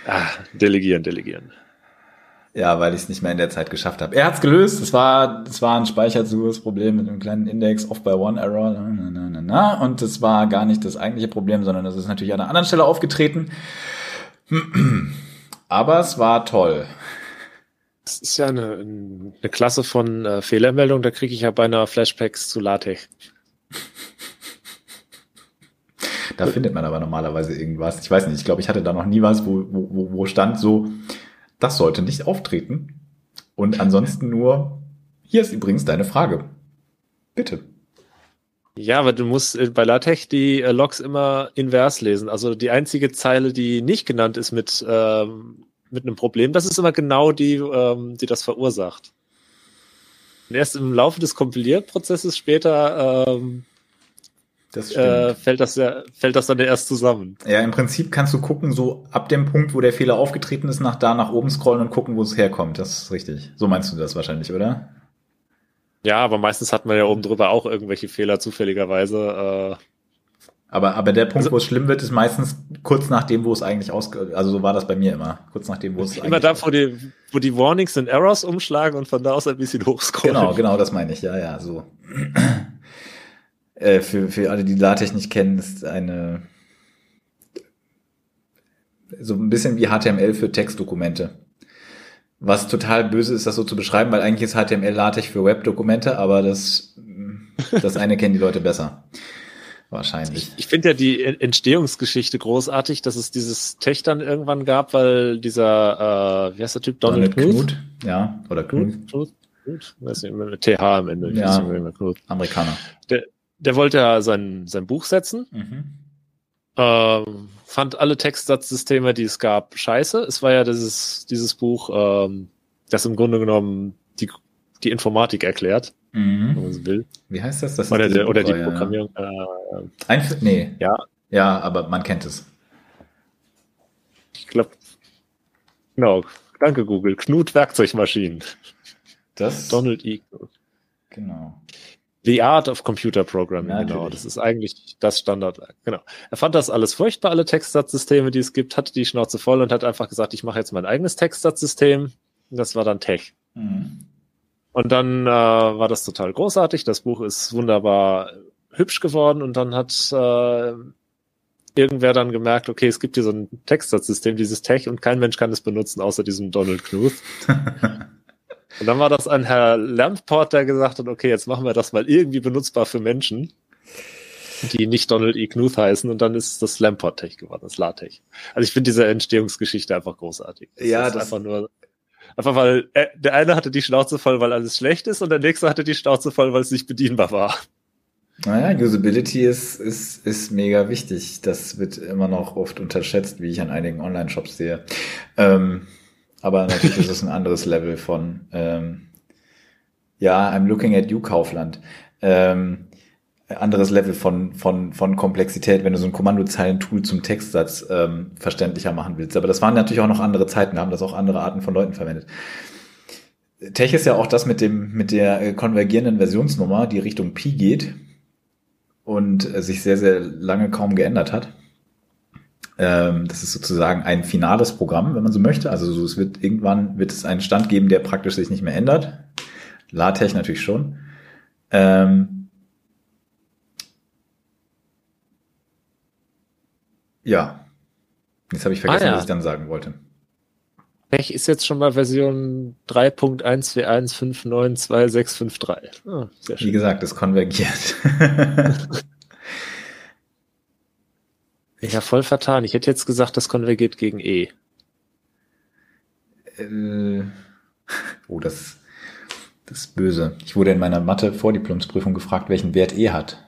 Ah, delegieren, delegieren. Ja, weil ich es nicht mehr in der Zeit geschafft habe. Er hat's gelöst. Es war, es war ein Speicherzugangsproblem mit einem kleinen Index, off by one error. Na, na, na, na. Und es war gar nicht das eigentliche Problem, sondern es ist natürlich an einer anderen Stelle aufgetreten. Aber es war toll. Das ist ja eine, eine Klasse von äh, Fehlermeldung, da kriege ich ja beinahe Flashbacks zu LaTeX. Da findet man aber normalerweise irgendwas. Ich weiß nicht, ich glaube, ich hatte da noch nie was, wo, wo, wo stand so, das sollte nicht auftreten. Und ansonsten nur, hier ist übrigens deine Frage. Bitte. Ja, aber du musst äh, bei LaTeX die äh, Logs immer invers lesen. Also die einzige Zeile, die nicht genannt ist mit, ähm, mit einem Problem, das ist immer genau die, ähm, die das verursacht. Und erst im Laufe des Kompilierprozesses später ähm, das äh, fällt, das ja, fällt das dann erst zusammen. Ja, im Prinzip kannst du gucken, so ab dem Punkt, wo der Fehler aufgetreten ist, nach da nach oben scrollen und gucken, wo es herkommt. Das ist richtig. So meinst du das wahrscheinlich, oder? Ja, aber meistens hat man ja oben drüber auch irgendwelche Fehler zufälligerweise. Äh, aber, aber der Punkt, also, wo es schlimm wird, ist meistens kurz nach dem, wo es eigentlich aus, also so war das bei mir immer. Kurz nach dem, wo es Immer da, wo die, wo die Warnings und Errors umschlagen und von da aus ein bisschen hochscrollen. Genau, genau, das meine ich, ja, ja, so. Äh, für, für alle, die LaTeX nicht kennen, ist eine so ein bisschen wie HTML für Textdokumente. Was total böse ist, das so zu beschreiben, weil eigentlich ist HTML LaTeX für Webdokumente, aber das, das eine kennen die Leute besser. Wahrscheinlich. Ich, ich finde ja die Entstehungsgeschichte großartig, dass es dieses Tech dann irgendwann gab, weil dieser, äh, wie heißt der Typ? Donald, Donald Knuth? Ja, oder Knuth. Knuth? Knuth? Weiß nicht, mit TH am Ende. Ja, Amerikaner. Der, der wollte ja sein, sein Buch setzen. Mhm. Ähm, fand alle Textsatzsysteme, die es gab, scheiße. Es war ja dieses, dieses Buch, ähm, das im Grunde genommen die, die Informatik erklärt, mhm. wenn man so will. Wie heißt das? das oder, der, oder die Programmierung. Ja. Äh, Ein, nee. Ja. Ja, aber man kennt es. Ich glaube, genau. Danke, Google. Knut Werkzeugmaschinen. Das. Donald E. Genau. The Art of Computer Programming, Ja, genau. Das ist eigentlich das Standardwerk. Genau. Er fand das alles furchtbar, alle Textsatzsysteme, die es gibt, hatte die Schnauze voll und hat einfach gesagt, ich mache jetzt mein eigenes Textsatzsystem. Das war dann Tech. Mhm. Und dann äh, war das total großartig. Das Buch ist wunderbar hübsch geworden und dann hat äh, irgendwer dann gemerkt, okay, es gibt hier so ein Textsatzsystem, dieses Tech und kein Mensch kann es benutzen, außer diesem Donald Knuth. Und dann war das ein Herr Lamport, der gesagt hat, okay, jetzt machen wir das mal irgendwie benutzbar für Menschen, die nicht Donald E. Knuth heißen und dann ist das Lamport Tech geworden, das LaTeX. Also ich finde diese Entstehungsgeschichte einfach großartig. Es Ja, ist das- einfach nur Einfach weil äh, der eine hatte die Schnauze voll, weil alles schlecht ist und der nächste hatte die Schnauze voll, weil es nicht bedienbar war. Naja, Usability ist, ist, ist mega wichtig. Das wird immer noch oft unterschätzt, wie ich an einigen Online-Shops sehe. Ähm, aber natürlich ist es ein anderes Level von, ähm, ja, I'm looking at you, Kaufland. Ähm, anderes Level von, von, von Komplexität, wenn du so ein Kommandozeilen-Tool zum Textsatz ähm, verständlicher machen willst. Aber das waren natürlich auch noch andere Zeiten, haben das auch andere Arten von Leuten verwendet. Tech ist ja auch das mit dem, mit der äh, konvergierenden Versionsnummer, die Richtung Pi geht und äh, sich sehr, sehr lange kaum geändert hat. Ähm, das ist sozusagen ein finales Programm, wenn man so möchte. Also so, es wird irgendwann wird es einen Stand geben, der praktisch sich nicht mehr ändert. LaTeX natürlich schon. Ähm, ja. Jetzt habe ich vergessen, Ah, ja. was ich dann sagen wollte. Tech ist jetzt schon bei Version 3.141592653. Ah, sehr Wie gesagt, es konvergiert. Ja, voll vertan. Ich hätte jetzt gesagt, das konvergiert gegen E. Äh, oh, das, das ist böse. Ich wurde in meiner Mathe-Vordiplomsprüfung gefragt, welchen Wert E hat.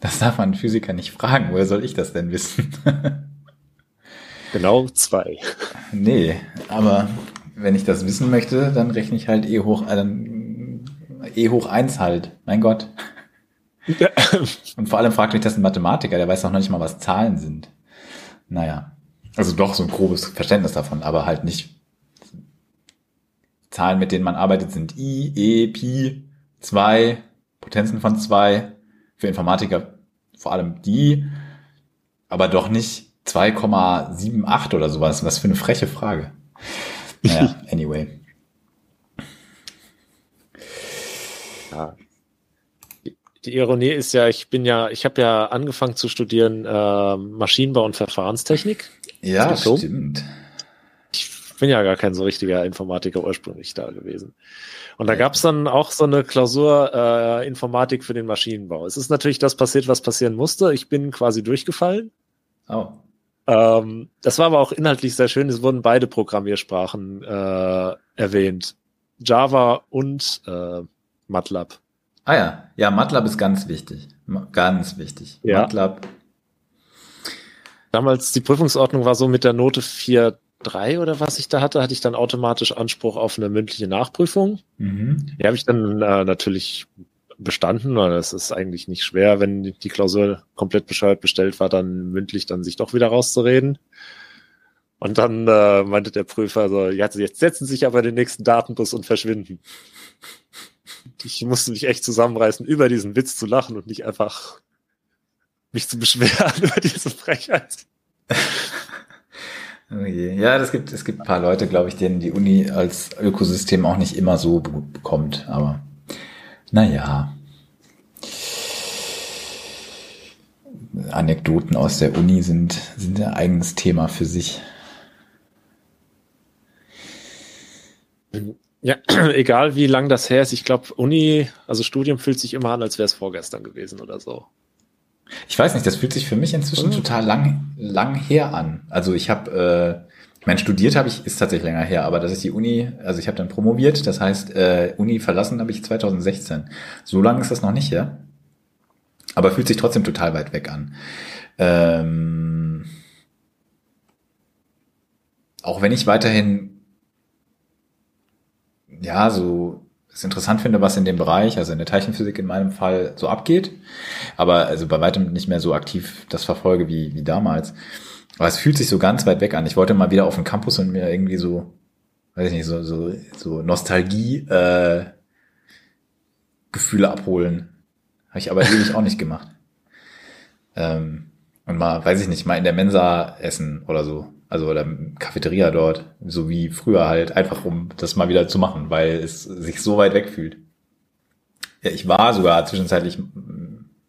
Das darf man einen Physiker nicht fragen. Woher soll ich das denn wissen? Genau zwei. nee, aber wenn ich das wissen möchte, dann rechne ich halt E hoch, äh, dann E hoch eins halt. Mein Gott. Und vor allem fragt mich das ein Mathematiker, der weiß noch nicht mal, was Zahlen sind. Naja. Also doch so ein grobes Verständnis davon, aber halt nicht. Zahlen, mit denen man arbeitet, sind I, E, Pi, 2, Potenzen von 2. Für Informatiker vor allem die, aber doch nicht 2,78 oder sowas. Was für eine freche Frage. Naja, anyway. Ja. Die- Ironie ist ja, ich bin ja, ich habe ja angefangen zu studieren äh, Maschinenbau und Verfahrenstechnik. Ja, stimmt. Ich bin ja gar kein so richtiger Informatiker ursprünglich da gewesen. Und da gab's dann auch so eine Klausur äh, Informatik für den Maschinenbau. Es ist natürlich das passiert, was passieren musste. Ich bin quasi durchgefallen. Oh. Ähm, das war aber auch inhaltlich sehr schön. Es wurden beide Programmiersprachen äh, erwähnt. Java und äh, MATLAB. Ah ja, ja, MATLAB ist ganz wichtig. Ganz wichtig. Ja. MATLAB, Damals die Prüfungsordnung war so mit der Note 4.3 oder was ich da hatte, hatte ich dann automatisch Anspruch auf eine mündliche Nachprüfung. mhm. Die habe ich dann äh, natürlich bestanden, weil das ist eigentlich nicht schwer, wenn die Klausur komplett bescheuert bestellt war, dann mündlich dann sich doch wieder rauszureden. Und dann äh, meinte der Prüfer so, ja, jetzt setzen Sie sich aber in den nächsten Datenbus und verschwinden. Ich musste mich echt zusammenreißen, über diesen Witz zu lachen und nicht einfach mich zu beschweren über diese Frechheit. Oh. Ja, das gibt, es gibt ein paar Leute, glaube ich, denen die Uni als Ökosystem auch nicht immer so gut bekommt, aber naja. Anekdoten aus der Uni sind, sind ein eigenes Thema für sich. Ja, egal wie lang das her ist, ich glaube, Uni, also Studium fühlt sich immer an, als wäre es vorgestern gewesen oder so. Ich weiß nicht, das fühlt sich für mich inzwischen Mhm. total lang, lang her an. Also ich habe, äh, ich mein, studiert habe ich, ist tatsächlich länger her, aber das ist die Uni, also ich habe dann promoviert, das heißt, äh, Uni verlassen habe ich 2016. So lange ist das noch nicht her. Aber fühlt sich trotzdem total weit weg an. Ähm, auch wenn ich weiterhin, ja, so es interessant finde, was in dem Bereich, also in der Teilchenphysik in meinem Fall so abgeht, aber also bei weitem nicht mehr so aktiv das verfolge wie, wie damals. Aber es fühlt sich so ganz weit weg an. Ich wollte mal wieder auf den Campus und mir irgendwie so, weiß ich nicht, so, so, so Nostalgie, äh, Gefühle abholen. Habe ich aber ewig auch nicht gemacht. Ähm, und mal, weiß ich nicht, mal in der Mensa essen oder so. Also oder Cafeteria dort, so wie früher halt, einfach um das mal wieder zu machen, weil es sich so weit weg fühlt. Ja, ich war sogar zwischenzeitlich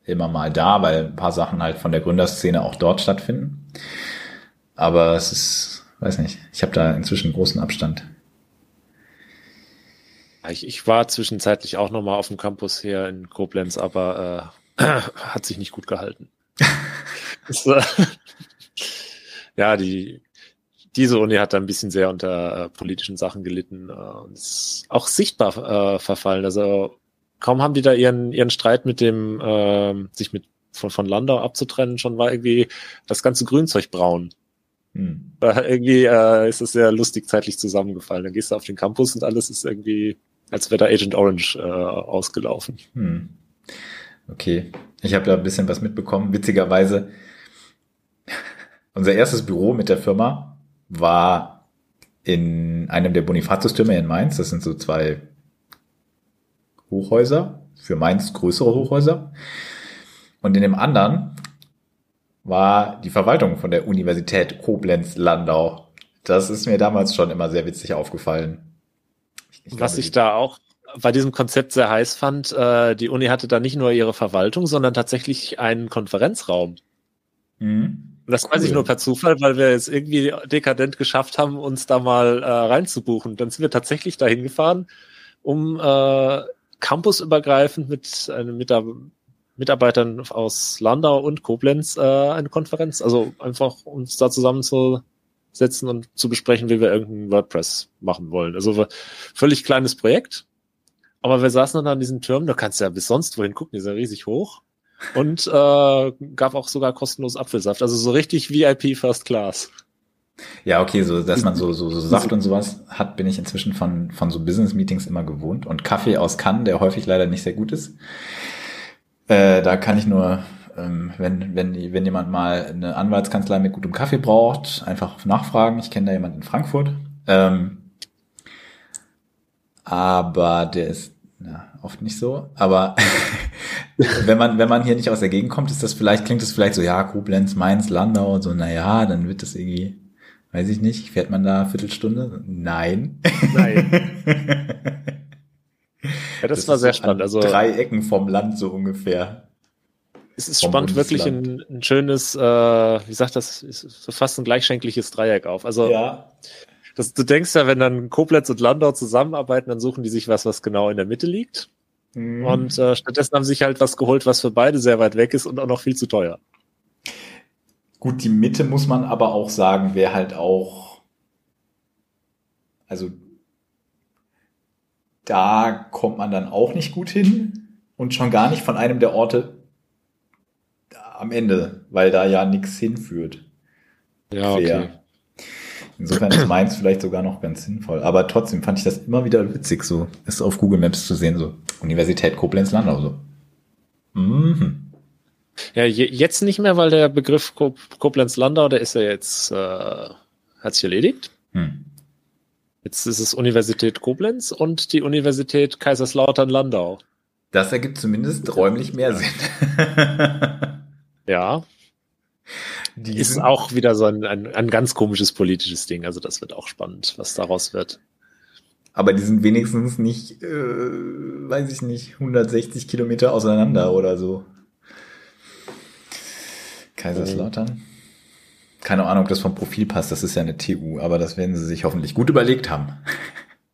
immer mal da, weil ein paar Sachen halt von der Gründerszene auch dort stattfinden. Aber es ist, weiß nicht, ich habe da inzwischen großen Abstand. Ich, ich war zwischenzeitlich auch noch mal auf dem Campus hier in Koblenz, aber äh, hat sich nicht gut gehalten. das, äh, ja, die diese Uni hat da ein bisschen sehr unter äh, politischen Sachen gelitten äh, und ist auch sichtbar äh, verfallen. Also kaum haben die da ihren ihren Streit mit dem äh, sich mit von, von Landau abzutrennen, schon war irgendwie das ganze Grünzeug braun. Hm. irgendwie äh, ist es sehr lustig zeitlich zusammengefallen. Dann gehst du auf den Campus und alles ist irgendwie, als wäre da Agent Orange äh, ausgelaufen. Hm. Okay, ich habe da ein bisschen was mitbekommen. Witzigerweise, unser erstes Büro mit der Firma war in einem der Bonifatius-Türme in Mainz. Das sind so zwei Hochhäuser, für Mainz größere Hochhäuser. Und in dem anderen war die Verwaltung von der Universität Koblenz-Landau. Das ist mir damals schon immer sehr witzig aufgefallen. Ich, ich Was glaube, ich da auch bei diesem Konzept sehr heiß fand, äh, die Uni hatte da nicht nur ihre Verwaltung, sondern tatsächlich einen Konferenzraum. Mhm. Und das cool. weiß ich nur per Zufall, weil wir es irgendwie dekadent geschafft haben, uns da mal äh, reinzubuchen. Dann sind wir tatsächlich dahin gefahren, um äh, campusübergreifend mit einem Mitar Mitarbeitern aus Landau und Koblenz äh, eine Konferenz. Also einfach uns da zusammenzusetzen und zu besprechen, wie wir irgendein WordPress machen wollen. Also völlig kleines Projekt. Aber wir saßen dann an diesen Türmen, da kannst du ja bis sonst wohin gucken, die sind ja riesig hoch. Und äh, gab auch sogar kostenlos Apfelsaft. Also so richtig VIP First Class. Ja, okay, so dass man so, so, so Saft und sowas hat, bin ich inzwischen von, von so Business-Meetings immer gewohnt. Und Kaffee aus Cannes, der häufig leider nicht sehr gut ist. Äh, da kann ich nur, ähm, wenn, wenn, wenn jemand mal eine Anwaltskanzlei mit gutem Kaffee braucht, einfach nachfragen. Ich kenne da jemanden in Frankfurt. Ähm, aber der ist ja, oft nicht so. Aber wenn man, wenn man hier nicht aus der Gegend kommt, ist das vielleicht, klingt es vielleicht so, ja, Koblenz, Mainz, Landau und so, naja, dann wird das irgendwie Weiß ich nicht. Fährt man da eine Viertelstunde? Nein. Nein. ja, das, das war sehr spannend. Also drei Ecken vom Land so ungefähr. Es ist spannend, wirklich ein, ein schönes, äh, wie sagt das, ist so fast ein gleichschenkliches Dreieck auf. Also ja. Das, du denkst ja, wenn dann Koblenz und Landau zusammenarbeiten, dann suchen die sich was, was genau in der Mitte liegt. Mhm. Und äh, stattdessen haben sie sich halt was geholt, was für beide sehr weit weg ist und auch noch viel zu teuer. Gut, die Mitte muss man aber auch sagen, wäre halt auch, also da kommt man dann auch nicht gut hin und schon gar nicht von einem der Orte am Ende, weil da ja nichts hinführt. Ja, okay. Insofern ist meins vielleicht sogar noch ganz sinnvoll. Aber trotzdem fand ich das immer wieder witzig, so es auf Google Maps zu sehen, so Universität Koblenz-Landau, so. Mhm. Ja, jetzt nicht mehr, weil der Begriff Koblenz-Landau, der ist ja jetzt, äh, hat sich erledigt. Hm. Jetzt ist es Universität Koblenz und die Universität Kaiserslautern-Landau. Das ergibt zumindest räumlich mehr Sinn. ja. Die ist auch wieder so ein, ein, ein ganz komisches politisches Ding. Also das wird auch spannend, was daraus wird. Aber die sind wenigstens nicht, äh, weiß ich nicht, 160 Kilometer auseinander oder so. Kaiserslautern. Keine Ahnung, ob das vom Profil passt. Das ist ja eine TU, aber das werden sie sich hoffentlich gut überlegt haben.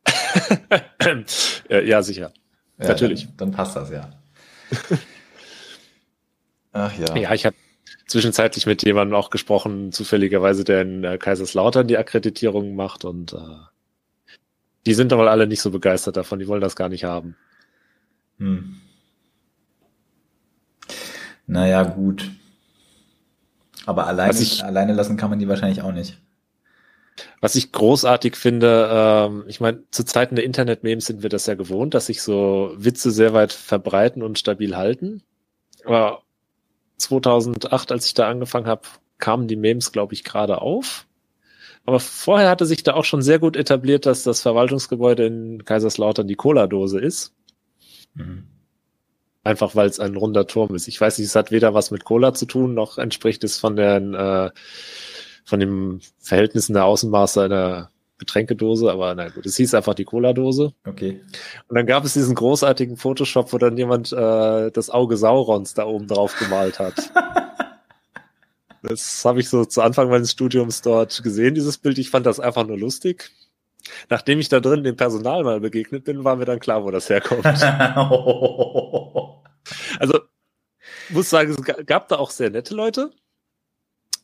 ja, sicher. Ja, Natürlich. Dann, dann, passt das ja. Ach ja. Ja, ich habe zwischenzeitlich mit jemandem auch gesprochen, zufälligerweise, der in äh, Kaiserslautern die Akkreditierung macht und äh, die sind aber alle nicht so begeistert davon, die wollen das gar nicht haben. Hm. Naja, gut. Aber alleine, ich, alleine lassen kann man die wahrscheinlich auch nicht. Was ich großartig finde, ähm, ich meine, zu Zeiten der Internet-Memes sind wir das ja gewohnt, dass sich so Witze sehr weit verbreiten und stabil halten. Aber 2008, als ich da angefangen habe, kamen die Memes, glaube ich, gerade auf. Aber vorher hatte sich da auch schon sehr gut etabliert, dass das Verwaltungsgebäude in Kaiserslautern die Cola-Dose ist. Mhm. Einfach weil es ein runder Turm ist. Ich weiß nicht, es hat weder was mit Cola zu tun, noch entspricht es von den, äh, von dem Verhältnissen der Außenmaße einer Getränkedose, aber na gut, es hieß einfach die Cola-Dose. Okay. Und dann gab es diesen großartigen Photoshop, wo dann jemand äh, das Auge Saurons da oben drauf gemalt hat. das habe ich so zu Anfang meines Studiums dort gesehen, dieses Bild. Ich fand das einfach nur lustig. Nachdem ich da drin dem Personal mal begegnet bin, war mir dann klar, wo das herkommt. also, muss sagen, es gab da auch sehr nette Leute.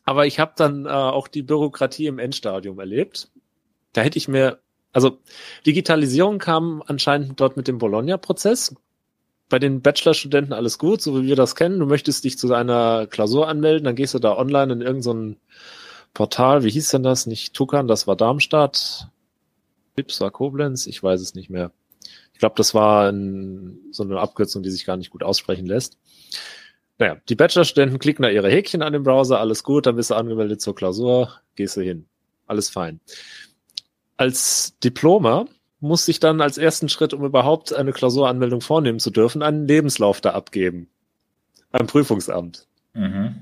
Aber ich habe dann äh, auch die Bürokratie im Endstadium erlebt. Da hätte ich mir, also Digitalisierung kam anscheinend dort mit dem Bologna-Prozess. Bei den Bachelorstudenten alles gut, so wie wir das kennen. Du möchtest dich zu einer Klausur anmelden, dann gehst du da online in irgendein Portal, wie hieß denn das? Nicht Tukan, das war Darmstadt. Pips war Koblenz, ich weiß es nicht mehr. Ich glaube, das war ein, so eine Abkürzung, die sich gar nicht gut aussprechen lässt. Naja, die Bachelorstudenten klicken da ihre Häkchen an dem Browser, alles gut, dann bist du angemeldet zur Klausur, gehst du hin. Alles fein. Als Diploma muss ich dann als ersten Schritt, um überhaupt eine Klausuranmeldung vornehmen zu dürfen, einen Lebenslauf da abgeben. Beim Prüfungsamt. Mhm.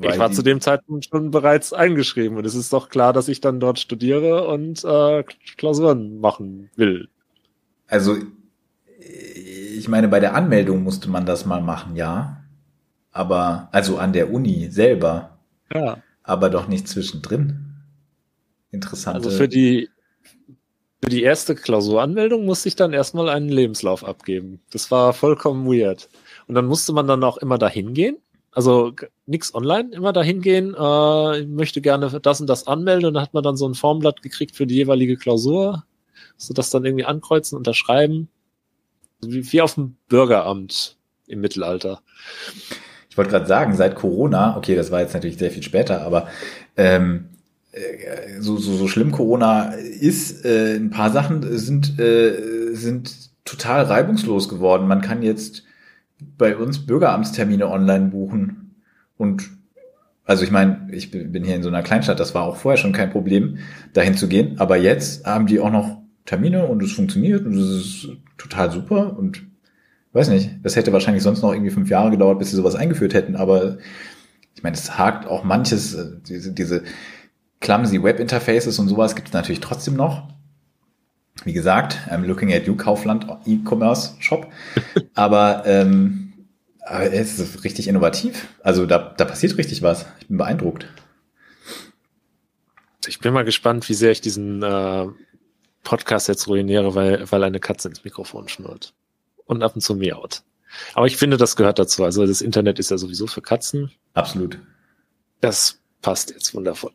Ich war zu dem Zeitpunkt schon bereits eingeschrieben und es ist doch klar, dass ich dann dort studiere und äh, Klausuren machen will. Also, ich meine, bei der Anmeldung musste man das mal machen, ja. Aber, also an der Uni selber. Ja. Aber doch nicht zwischendrin. Interessante. Also für die, für die erste Klausuranmeldung musste ich dann erstmal einen Lebenslauf abgeben. Das war vollkommen weird. Und dann musste man dann auch immer dahin gehen also nix online, immer dahin gehen, äh, ich möchte gerne das und das anmelden und dann hat man dann so ein Formblatt gekriegt für die jeweilige Klausur, so das dann irgendwie ankreuzen, unterschreiben, wie, wie auf dem Bürgeramt im Mittelalter. Ich wollte gerade sagen, seit Corona, okay, das war jetzt natürlich sehr viel später, aber ähm, äh, so, so, so schlimm Corona ist, äh, ein paar Sachen sind, äh, sind total reibungslos geworden. Man kann jetzt bei uns Bürgeramtstermine online buchen. Und also ich meine, ich bin hier in so einer Kleinstadt, das war auch vorher schon kein Problem, dahin zu gehen. Aber jetzt haben die auch noch Termine und es funktioniert und es ist total super und weiß nicht, das hätte wahrscheinlich sonst noch irgendwie fünf Jahre gedauert, bis sie sowas eingeführt hätten, aber ich meine, es hakt auch manches, äh, diese, diese clumsy Web-Interfaces und sowas gibt es natürlich trotzdem noch. Wie gesagt, I'm looking at you, Kaufland E-Commerce Shop. Aber, ähm, aber es ist richtig innovativ. Also da, da passiert richtig was. Ich bin beeindruckt. Ich bin mal gespannt, wie sehr ich diesen äh, Podcast jetzt ruiniere, weil, weil eine Katze ins Mikrofon schnurrt. Und ab und zu miaut. Aber ich finde, das gehört dazu. Also das Internet ist ja sowieso für Katzen. Absolut. Das passt jetzt wundervoll.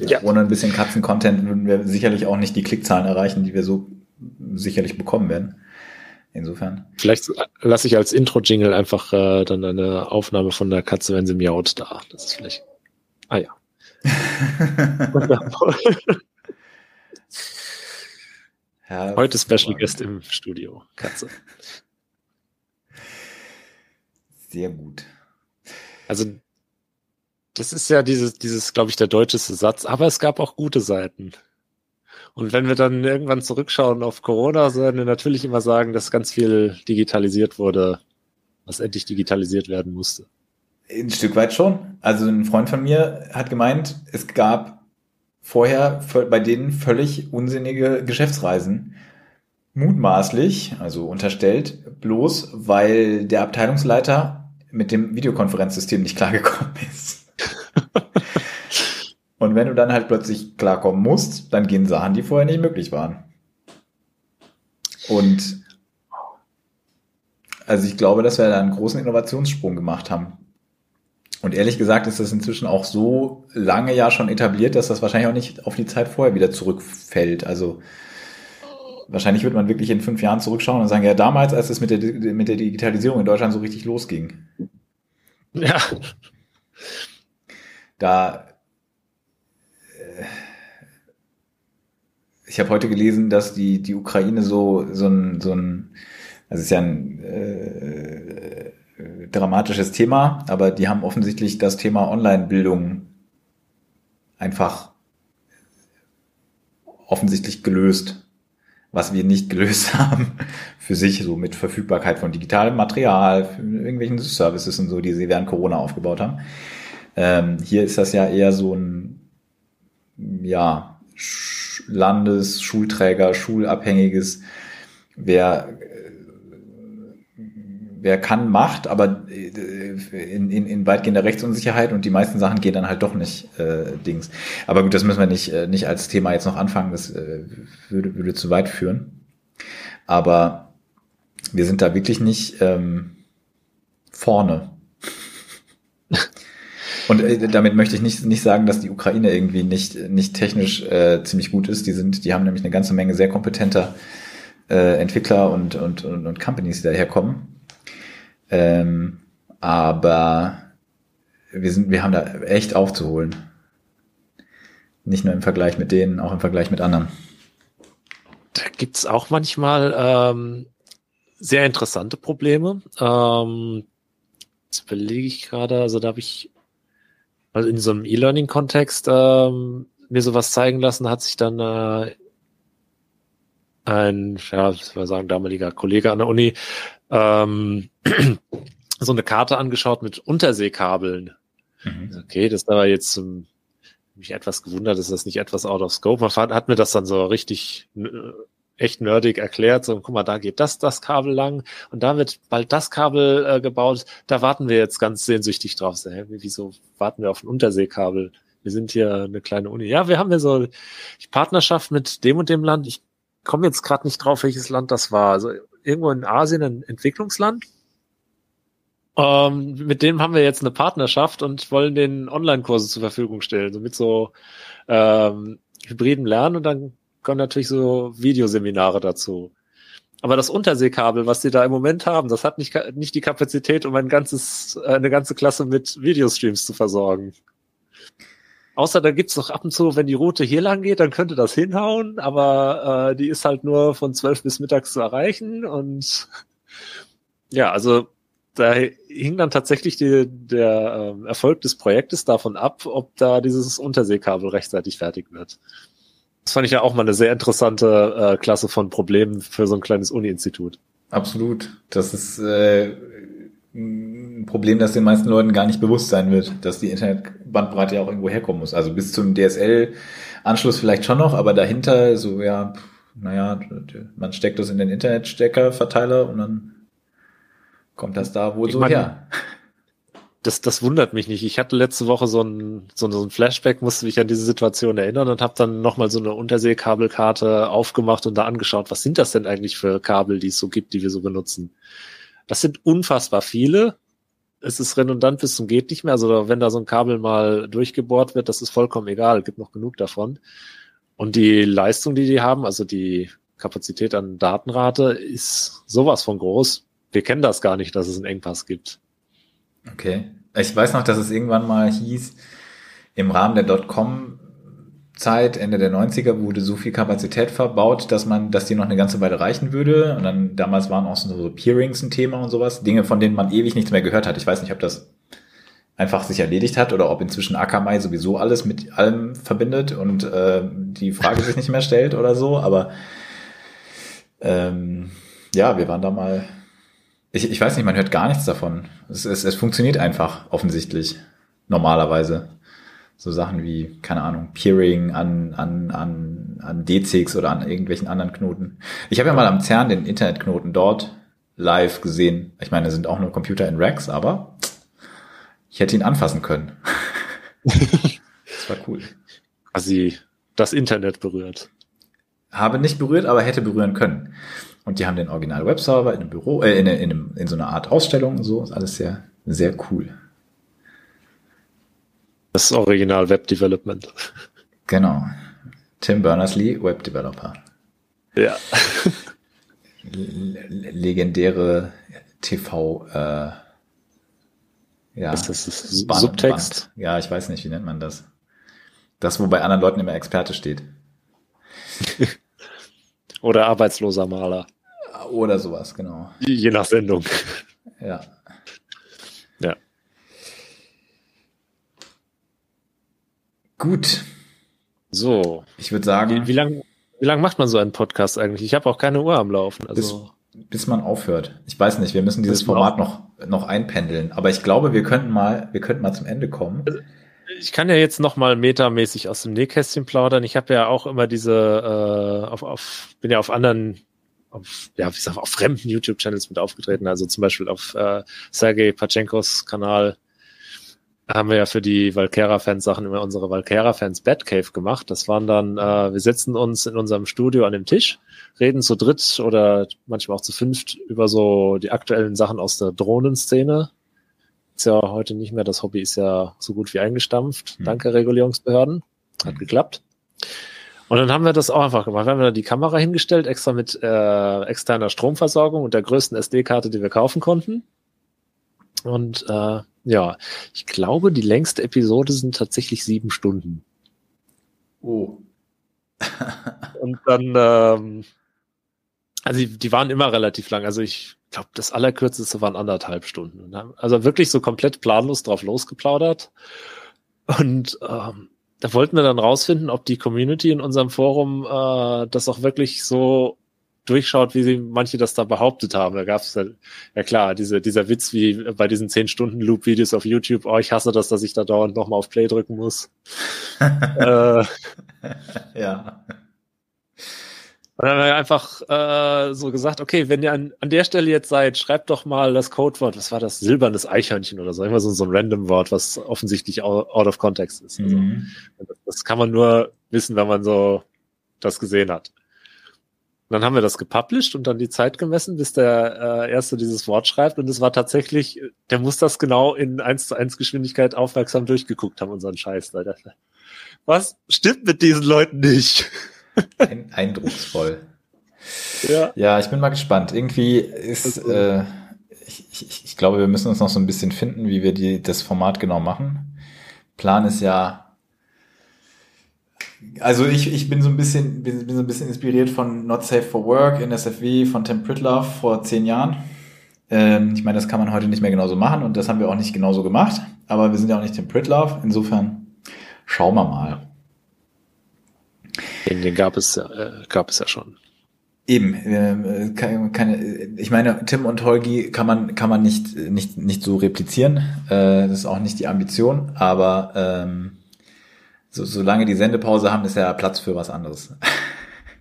Ja. Ohne ein bisschen Katzen-Content würden wir sicherlich auch nicht die Klickzahlen erreichen, die wir so sicherlich bekommen werden. Insofern. Vielleicht lasse ich als Intro-Jingle einfach äh, dann eine Aufnahme von der Katze, wenn sie miaut, da. Das ist vielleicht. Ah ja. Heute Special Guest im Studio. Katze. Sehr gut. Also das ist ja dieses, dieses, glaube ich, der deutscheste Satz. Aber es gab auch gute Seiten. Und wenn wir dann irgendwann zurückschauen auf Corona, so werden wir natürlich immer sagen, dass ganz viel digitalisiert wurde, was endlich digitalisiert werden musste. Ein Stück weit schon. Also ein Freund von mir hat gemeint, es gab vorher bei denen völlig unsinnige Geschäftsreisen. Mutmaßlich, also unterstellt, bloß weil der Abteilungsleiter mit dem Videokonferenzsystem nicht klargekommen ist. Und wenn du dann halt plötzlich klarkommen musst, dann gehen Sachen, die vorher nicht möglich waren. Und also ich glaube, dass wir da einen großen Innovationssprung gemacht haben. Und ehrlich gesagt ist das inzwischen auch so lange ja schon etabliert, dass das wahrscheinlich auch nicht auf die Zeit vorher wieder zurückfällt. Also wahrscheinlich wird man wirklich in fünf Jahren zurückschauen und sagen, ja, damals, als es mit der, mit der Digitalisierung in Deutschland so richtig losging. Ja. Da äh, ich habe heute gelesen, dass die, die Ukraine so, so ein, so ein, es ist ja ein äh, dramatisches Thema, aber die haben offensichtlich das Thema Online-Bildung einfach offensichtlich gelöst was wir nicht gelöst haben für sich, so mit Verfügbarkeit von digitalem Material, irgendwelchen Services und so, die sie während Corona aufgebaut haben. Ähm, hier ist das ja eher so ein, ja, Landes-, Schulträger, schulabhängiges, wer wer kann, macht, aber äh, in, in, in weitgehender Rechtsunsicherheit und die meisten Sachen gehen dann halt doch nicht äh, Dings. Aber gut, das müssen wir nicht, äh, nicht als Thema jetzt noch anfangen, das äh, würde, würde zu weit führen. Aber wir sind da wirklich nicht ähm, vorne. Und äh, damit möchte ich nicht, nicht sagen, dass die Ukraine irgendwie nicht, nicht technisch äh, ziemlich gut ist. Die sind, die haben nämlich eine ganze Menge sehr kompetenter äh, Entwickler und, und, und, und Companies, die daherkommen. Ähm, aber wir sind, wir haben da echt aufzuholen. Nicht nur im Vergleich mit denen, auch im Vergleich mit anderen. Da gibt's auch manchmal ähm, sehr interessante Probleme. Ähm, jetzt überlege ich gerade, also da habe ich also in so einem E-Learning-Kontext ähm, mir sowas zeigen lassen, hat sich dann äh, ein, ja, ich will sagen, damaliger Kollege an der Uni ähm, so eine Karte angeschaut mit Unterseekabeln. Mhm. Okay, das war jetzt um, mich etwas gewundert, ist das nicht etwas out of scope. Man hat mir das dann so richtig echt nerdig erklärt. So, guck mal, da geht das, das Kabel lang und da wird bald das Kabel äh, gebaut. Da warten wir jetzt ganz sehnsüchtig drauf. So, hä, wieso warten wir auf ein Unterseekabel? Wir sind hier eine kleine Uni. Ja, wir haben ja so Partnerschaft mit dem und dem Land. Ich komme jetzt gerade nicht drauf, welches Land das war. Also irgendwo in Asien ein Entwicklungsland. Ähm, mit dem haben wir jetzt eine Partnerschaft und wollen den Online-Kurse zur Verfügung stellen, so mit so ähm, hybriden Lernen und dann kommen natürlich so Videoseminare dazu. Aber das Unterseekabel, was sie da im Moment haben, das hat nicht, nicht die Kapazität, um ein ganzes, eine ganze Klasse mit Videostreams zu versorgen. Außer da gibt's noch ab und zu, wenn die Route hier lang geht, dann könnte das hinhauen, aber äh, die ist halt nur von zwölf bis mittags zu erreichen und ja, also da hing dann tatsächlich die, der äh, Erfolg des Projektes davon ab, ob da dieses Unterseekabel rechtzeitig fertig wird. Das fand ich ja auch mal eine sehr interessante äh, Klasse von Problemen für so ein kleines Uni-Institut. Absolut. Das ist äh, ein Problem, das den meisten Leuten gar nicht bewusst sein wird, dass die Internetbandbreite ja auch irgendwo herkommen muss. Also bis zum DSL-Anschluss vielleicht schon noch, aber dahinter so, ja, naja, man steckt das in den Internetsteckerverteiler und dann kommt das da wohl ich so meine, her. Das, das wundert mich nicht. Ich hatte letzte Woche so ein, so ein Flashback, musste mich an diese Situation erinnern und habe dann nochmal so eine Unterseekabelkarte aufgemacht und da angeschaut, was sind das denn eigentlich für Kabel, die es so gibt, die wir so benutzen. Das sind unfassbar viele. Es ist redundant bis zum geht nicht mehr. Also wenn da so ein Kabel mal durchgebohrt wird, das ist vollkommen egal. Es gibt noch genug davon. Und die Leistung, die die haben, also die Kapazität an Datenrate, ist sowas von groß. Wir kennen das gar nicht, dass es einen Engpass gibt. Okay. Ich weiß noch, dass es irgendwann mal hieß, im Rahmen der Dotcom Zeit, Ende der 90er, wurde so viel Kapazität verbaut, dass man, dass die noch eine ganze Weile reichen würde. Und dann damals waren auch so Peerings ein Thema und sowas. Dinge, von denen man ewig nichts mehr gehört hat. Ich weiß nicht, ob das einfach sich erledigt hat oder ob inzwischen Akamai sowieso alles mit allem verbindet und äh, die Frage sich nicht mehr stellt oder so. Aber ähm, ja, wir waren da mal. Ich, ich weiß nicht, man hört gar nichts davon. Es, es, es funktioniert einfach, offensichtlich. Normalerweise so Sachen wie, keine Ahnung, Peering an, an, an, an DCX oder an irgendwelchen anderen Knoten. Ich habe ja mal am CERN den Internetknoten dort live gesehen. Ich meine, es sind auch nur Computer in Racks, aber ich hätte ihn anfassen können. das war cool. Quasi das Internet berührt. Habe nicht berührt, aber hätte berühren können. Und die haben den Original Webserver in einem Büro, äh, in, in, in, in so einer Art Ausstellung und so. Ist alles sehr, sehr cool. Das Original Web Development. Genau. Tim Berners-Lee, Web Developer. Ja. legendäre TV, äh, ja. Ist das, das Subtext? Band. Ja, ich weiß nicht, wie nennt man das? Das, wo bei anderen Leuten immer Experte steht. Oder arbeitsloser Maler. Oder sowas, genau. Je nach Sendung. Ja. Ja. Gut. So. Ich würde sagen. Wie, wie lange Wie lange macht man so einen Podcast eigentlich? Ich habe auch keine Uhr am Laufen. Also bis, bis man aufhört. Ich weiß nicht, wir müssen dieses Format noch, noch einpendeln. Aber ich glaube, wir könnten mal, wir könnten mal zum Ende kommen. Also, ich kann ja jetzt noch mal metamäßig aus dem Nähkästchen plaudern. Ich habe ja auch immer diese, äh, auf, auf, bin ja auf anderen, auf, ja, wie gesagt, auf fremden YouTube-Channels mit aufgetreten. Also zum Beispiel auf äh, Sergei Pachenkos Kanal haben wir ja für die Valkera-Fans Sachen immer unsere Valkera-Fans Batcave gemacht. Das waren dann, äh, wir setzen uns in unserem Studio an dem Tisch, reden zu dritt oder manchmal auch zu fünft über so die aktuellen Sachen aus der Drohnenszene ist ja heute nicht mehr. Das Hobby ist ja so gut wie eingestampft. Mhm. Danke, Regulierungsbehörden. Hat mhm. geklappt. Und dann haben wir das auch einfach gemacht. Wir haben da die Kamera hingestellt, extra mit äh, externer Stromversorgung und der größten SD-Karte, die wir kaufen konnten. Und äh, ja, ich glaube, die längste Episode sind tatsächlich sieben Stunden. Oh. und dann, ähm, also die, die waren immer relativ lang. Also ich glaube, das allerkürzeste waren anderthalb Stunden. Also wirklich so komplett planlos drauf losgeplaudert. Und ähm, da wollten wir dann rausfinden, ob die Community in unserem Forum äh, das auch wirklich so durchschaut, wie sie manche das da behauptet haben. Da gab es ja, ja klar, diese, dieser Witz wie bei diesen 10-Stunden-Loop-Videos auf YouTube, oh, ich hasse das, dass ich da dauernd nochmal auf Play drücken muss. äh, ja. Und dann haben wir einfach äh, so gesagt, okay, wenn ihr an, an der Stelle jetzt seid, schreibt doch mal das Codewort, was war das, silbernes Eichhörnchen oder so, immer so, so ein random Wort, was offensichtlich out, of context ist. Also, mhm. das, kann man nur wissen, wenn man so das gesehen hat. Und dann haben wir das gepublished und dann die Zeit gemessen, bis der äh, Erste dieses Wort schreibt. Und es war tatsächlich, der muss das genau in 1 zu 1 Geschwindigkeit aufmerksam durchgeguckt haben, unseren Scheiß. Was stimmt mit diesen Leuten nicht? Eindrucksvoll. Ja. ja, ich bin mal gespannt. Irgendwie ist, äh, ich, ich, ich glaube, wir müssen uns noch so ein bisschen finden, wie wir die, das Format genau machen. Plan ist ja, also ich, ich bin so ein bisschen, bin, bin so ein bisschen inspiriert von Not Safe for Work in SFW von Tim Pritlove vor zehn Jahren. Ähm, ich meine, das kann man heute nicht mehr genauso machen und das haben wir auch nicht genauso gemacht. Aber wir sind ja auch nicht Tim Pritlove. Insofern schauen wir mal. Den, den gab es, äh, gab es ja schon. Eben, äh, keine, keine, ich meine, Tim und Holgi kann man kann man nicht nicht nicht so replizieren. Äh, das ist auch nicht die Ambition, aber ähm, so, solange die Sendepause haben, ist ja Platz für was anderes.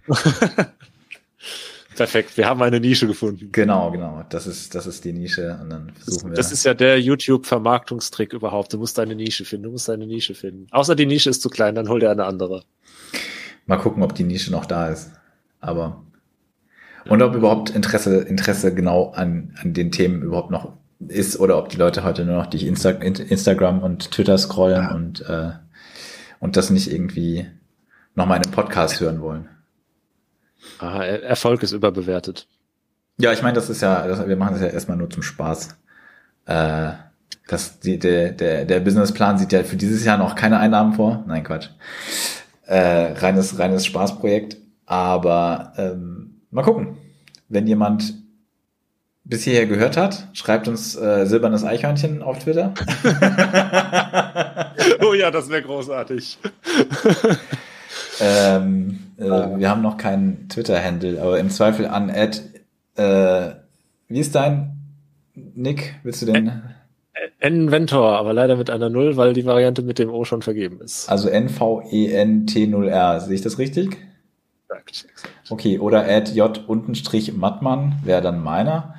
Perfekt, wir haben eine Nische gefunden. Genau, genau. Das ist, das ist die Nische und dann versuchen das, wir. Das ist ja der YouTube-Vermarktungstrick überhaupt. Du musst deine Nische finden, du musst deine Nische finden. Außer die Nische ist zu klein, dann hol dir eine andere. Mal gucken, ob die Nische noch da ist. Aber und ob überhaupt Interesse, Interesse genau an, an den Themen überhaupt noch ist oder ob die Leute heute nur noch durch Insta Instagram und Twitter scrollen ja. und, äh, und das nicht irgendwie nochmal in einem Podcast hören wollen. Ah, Erfolg ist überbewertet. Ja, ich meine, das ist ja, das, wir machen das ja erstmal nur zum Spaß. Äh, das, die, der, der, der Businessplan sieht ja für dieses Jahr noch keine Einnahmen vor. Nein, Quatsch äh, reines, reines Spaßprojekt. Aber ähm, mal gucken. Wenn jemand bis hierher gehört hat, schreibt uns äh, silbernes Eichhörnchen auf Twitter. oh ja, das wäre großartig. ähm, äh, ah. Wir haben noch keinen Twitter-Handle, aber im Zweifel an Ed. Äh, wie ist dein Nick? Willst du den? N-Ventor, aber leider mit einer Null, weil die Variante mit dem O schon vergeben ist. Also N-V-E-N-T-0-R. Sehe ich das richtig? Exakt. Okay, oder add J untenstrich Mattmann wäre dann meiner.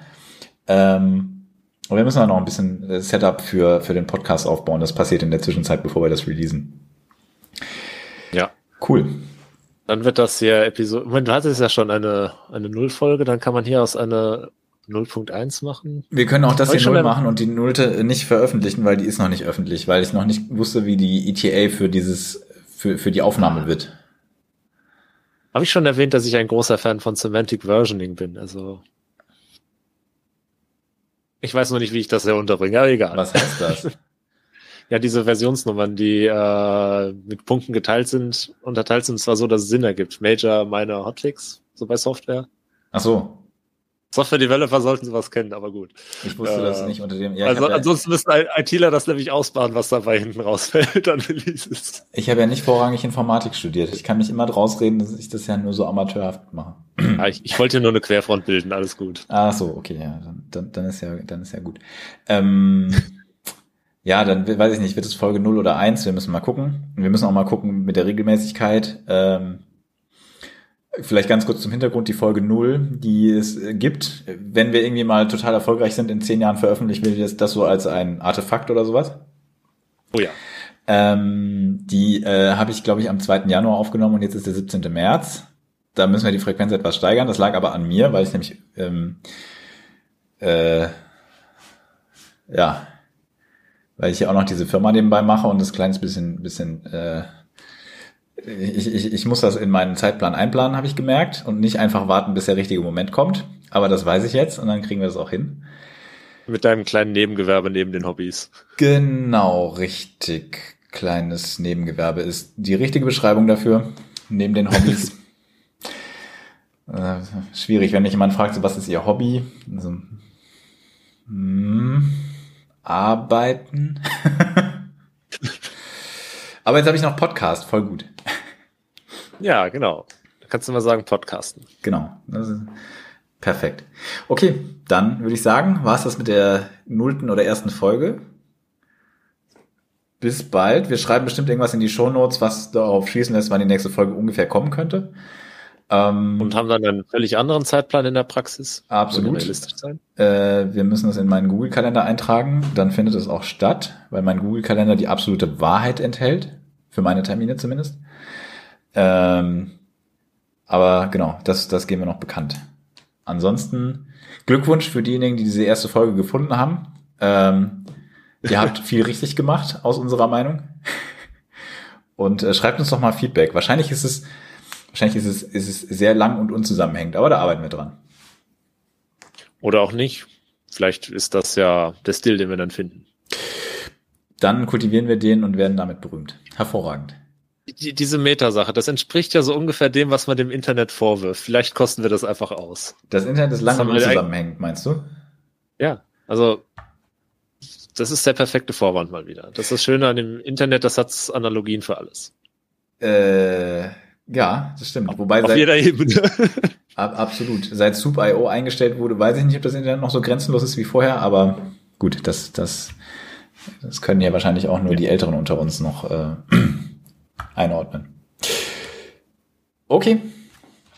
Ähm, und wir müssen auch noch ein bisschen äh, Setup für, für den Podcast aufbauen. Das passiert in der Zwischenzeit, bevor wir das releasen. Ja. Cool. Dann wird das hier Episode. Du hattest ja schon eine, eine Nullfolge, dann kann man hier aus einer 0.1 machen? Wir können auch das hier Null machen und die Nullte nicht veröffentlichen, weil die ist noch nicht öffentlich, weil ich noch nicht wusste, wie die ETA für dieses, für, für die Aufnahme wird. Habe ich schon erwähnt, dass ich ein großer Fan von Semantic Versioning bin, also. Ich weiß noch nicht, wie ich das hier unterbringe, aber egal. Was heißt das? ja, diese Versionsnummern, die äh, mit Punkten geteilt sind, unterteilt sind zwar so, dass es Sinn ergibt. Major, Minor, Hotfix, so bei Software. Ach so. Software-Developer sollten sowas kennen, aber gut. Ich wusste äh, das nicht unter dem. Ja, also ansonsten müssten ITler das nämlich ausbaden, was dabei hinten rausfällt an Releases. Ich habe ja nicht vorrangig Informatik studiert. Ich kann mich immer draus reden, dass ich das ja nur so amateurhaft mache. Ja, ich, ich wollte nur eine Querfront bilden, alles gut. Ach so, okay, ja, dann, dann, dann ist ja, dann ist ja gut. Ähm, ja, dann weiß ich nicht, wird es Folge 0 oder 1, wir müssen mal gucken. Wir müssen auch mal gucken mit der Regelmäßigkeit. Ähm, Vielleicht ganz kurz zum Hintergrund, die Folge 0, die es äh, gibt. Wenn wir irgendwie mal total erfolgreich sind, in zehn Jahren veröffentlichen wir das, das so als ein Artefakt oder sowas. Oh ja. Ähm, die äh, habe ich, glaube ich, am 2. Januar aufgenommen und jetzt ist der 17. März. Da müssen wir die Frequenz etwas steigern. Das lag aber an mir, weil ich nämlich ähm, äh, ja, weil ich ja auch noch diese Firma nebenbei mache und das kleines bisschen, bisschen äh, ich, ich, ich muss das in meinen Zeitplan einplanen, habe ich gemerkt, und nicht einfach warten, bis der richtige Moment kommt. Aber das weiß ich jetzt und dann kriegen wir das auch hin. Mit deinem kleinen Nebengewerbe neben den Hobbys. Genau, richtig. Kleines Nebengewerbe ist die richtige Beschreibung dafür. Neben den Hobbys. äh, schwierig, wenn mich jemand fragt, so, was ist Ihr Hobby? Also, hm, arbeiten. Aber jetzt habe ich noch Podcast, voll gut. Ja, genau. Da kannst du mal sagen, Podcasten. Genau. perfekt. Okay, dann würde ich sagen, war es das mit der nullten oder ersten Folge. Bis bald. Wir schreiben bestimmt irgendwas in die Show Notes, was darauf schließen lässt, wann die nächste Folge ungefähr kommen könnte. Ähm, Und haben dann einen völlig anderen Zeitplan in der Praxis? Absolut. Äh, wir müssen das in meinen Google-Kalender eintragen, dann findet es auch statt, weil mein Google-Kalender die absolute Wahrheit enthält. Für meine Termine zumindest. Ähm, aber genau, das, das geben wir noch bekannt. Ansonsten Glückwunsch für diejenigen, die diese erste Folge gefunden haben. Ähm, ihr habt viel richtig gemacht, aus unserer Meinung. Und äh, schreibt uns doch mal Feedback. Wahrscheinlich ist es, wahrscheinlich ist es, ist es sehr lang und unzusammenhängend, aber da arbeiten wir dran. Oder auch nicht. Vielleicht ist das ja der Stil, den wir dann finden. Dann kultivieren wir den und werden damit berühmt. Hervorragend. Die, diese Metasache, das entspricht ja so ungefähr dem, was man dem Internet vorwirft. Vielleicht kosten wir das einfach aus. Das Internet ist lang und unzusammenhängend, meinst du? Ja, also das ist der perfekte Vorwand mal wieder. Das ist das Schöne an dem Internet, das hat Analogien für alles. Äh, ja, das stimmt. Wobei Auf seit, jeder Ebene. ab, absolut. Seit Soup.io eingestellt wurde, weiß ich nicht, ob das Internet noch so grenzenlos ist wie vorher, aber gut, das, das das können ja wahrscheinlich auch nur die Älteren unter uns noch äh, einordnen. Okay,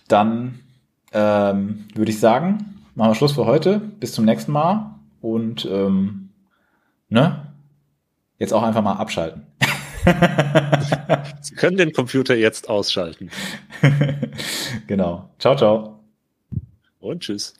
dann ähm, würde ich sagen, machen wir Schluss für heute. Bis zum nächsten Mal und ähm, ne? Jetzt auch einfach mal abschalten. Sie können den Computer jetzt ausschalten. genau. Ciao, ciao. Und tschüss.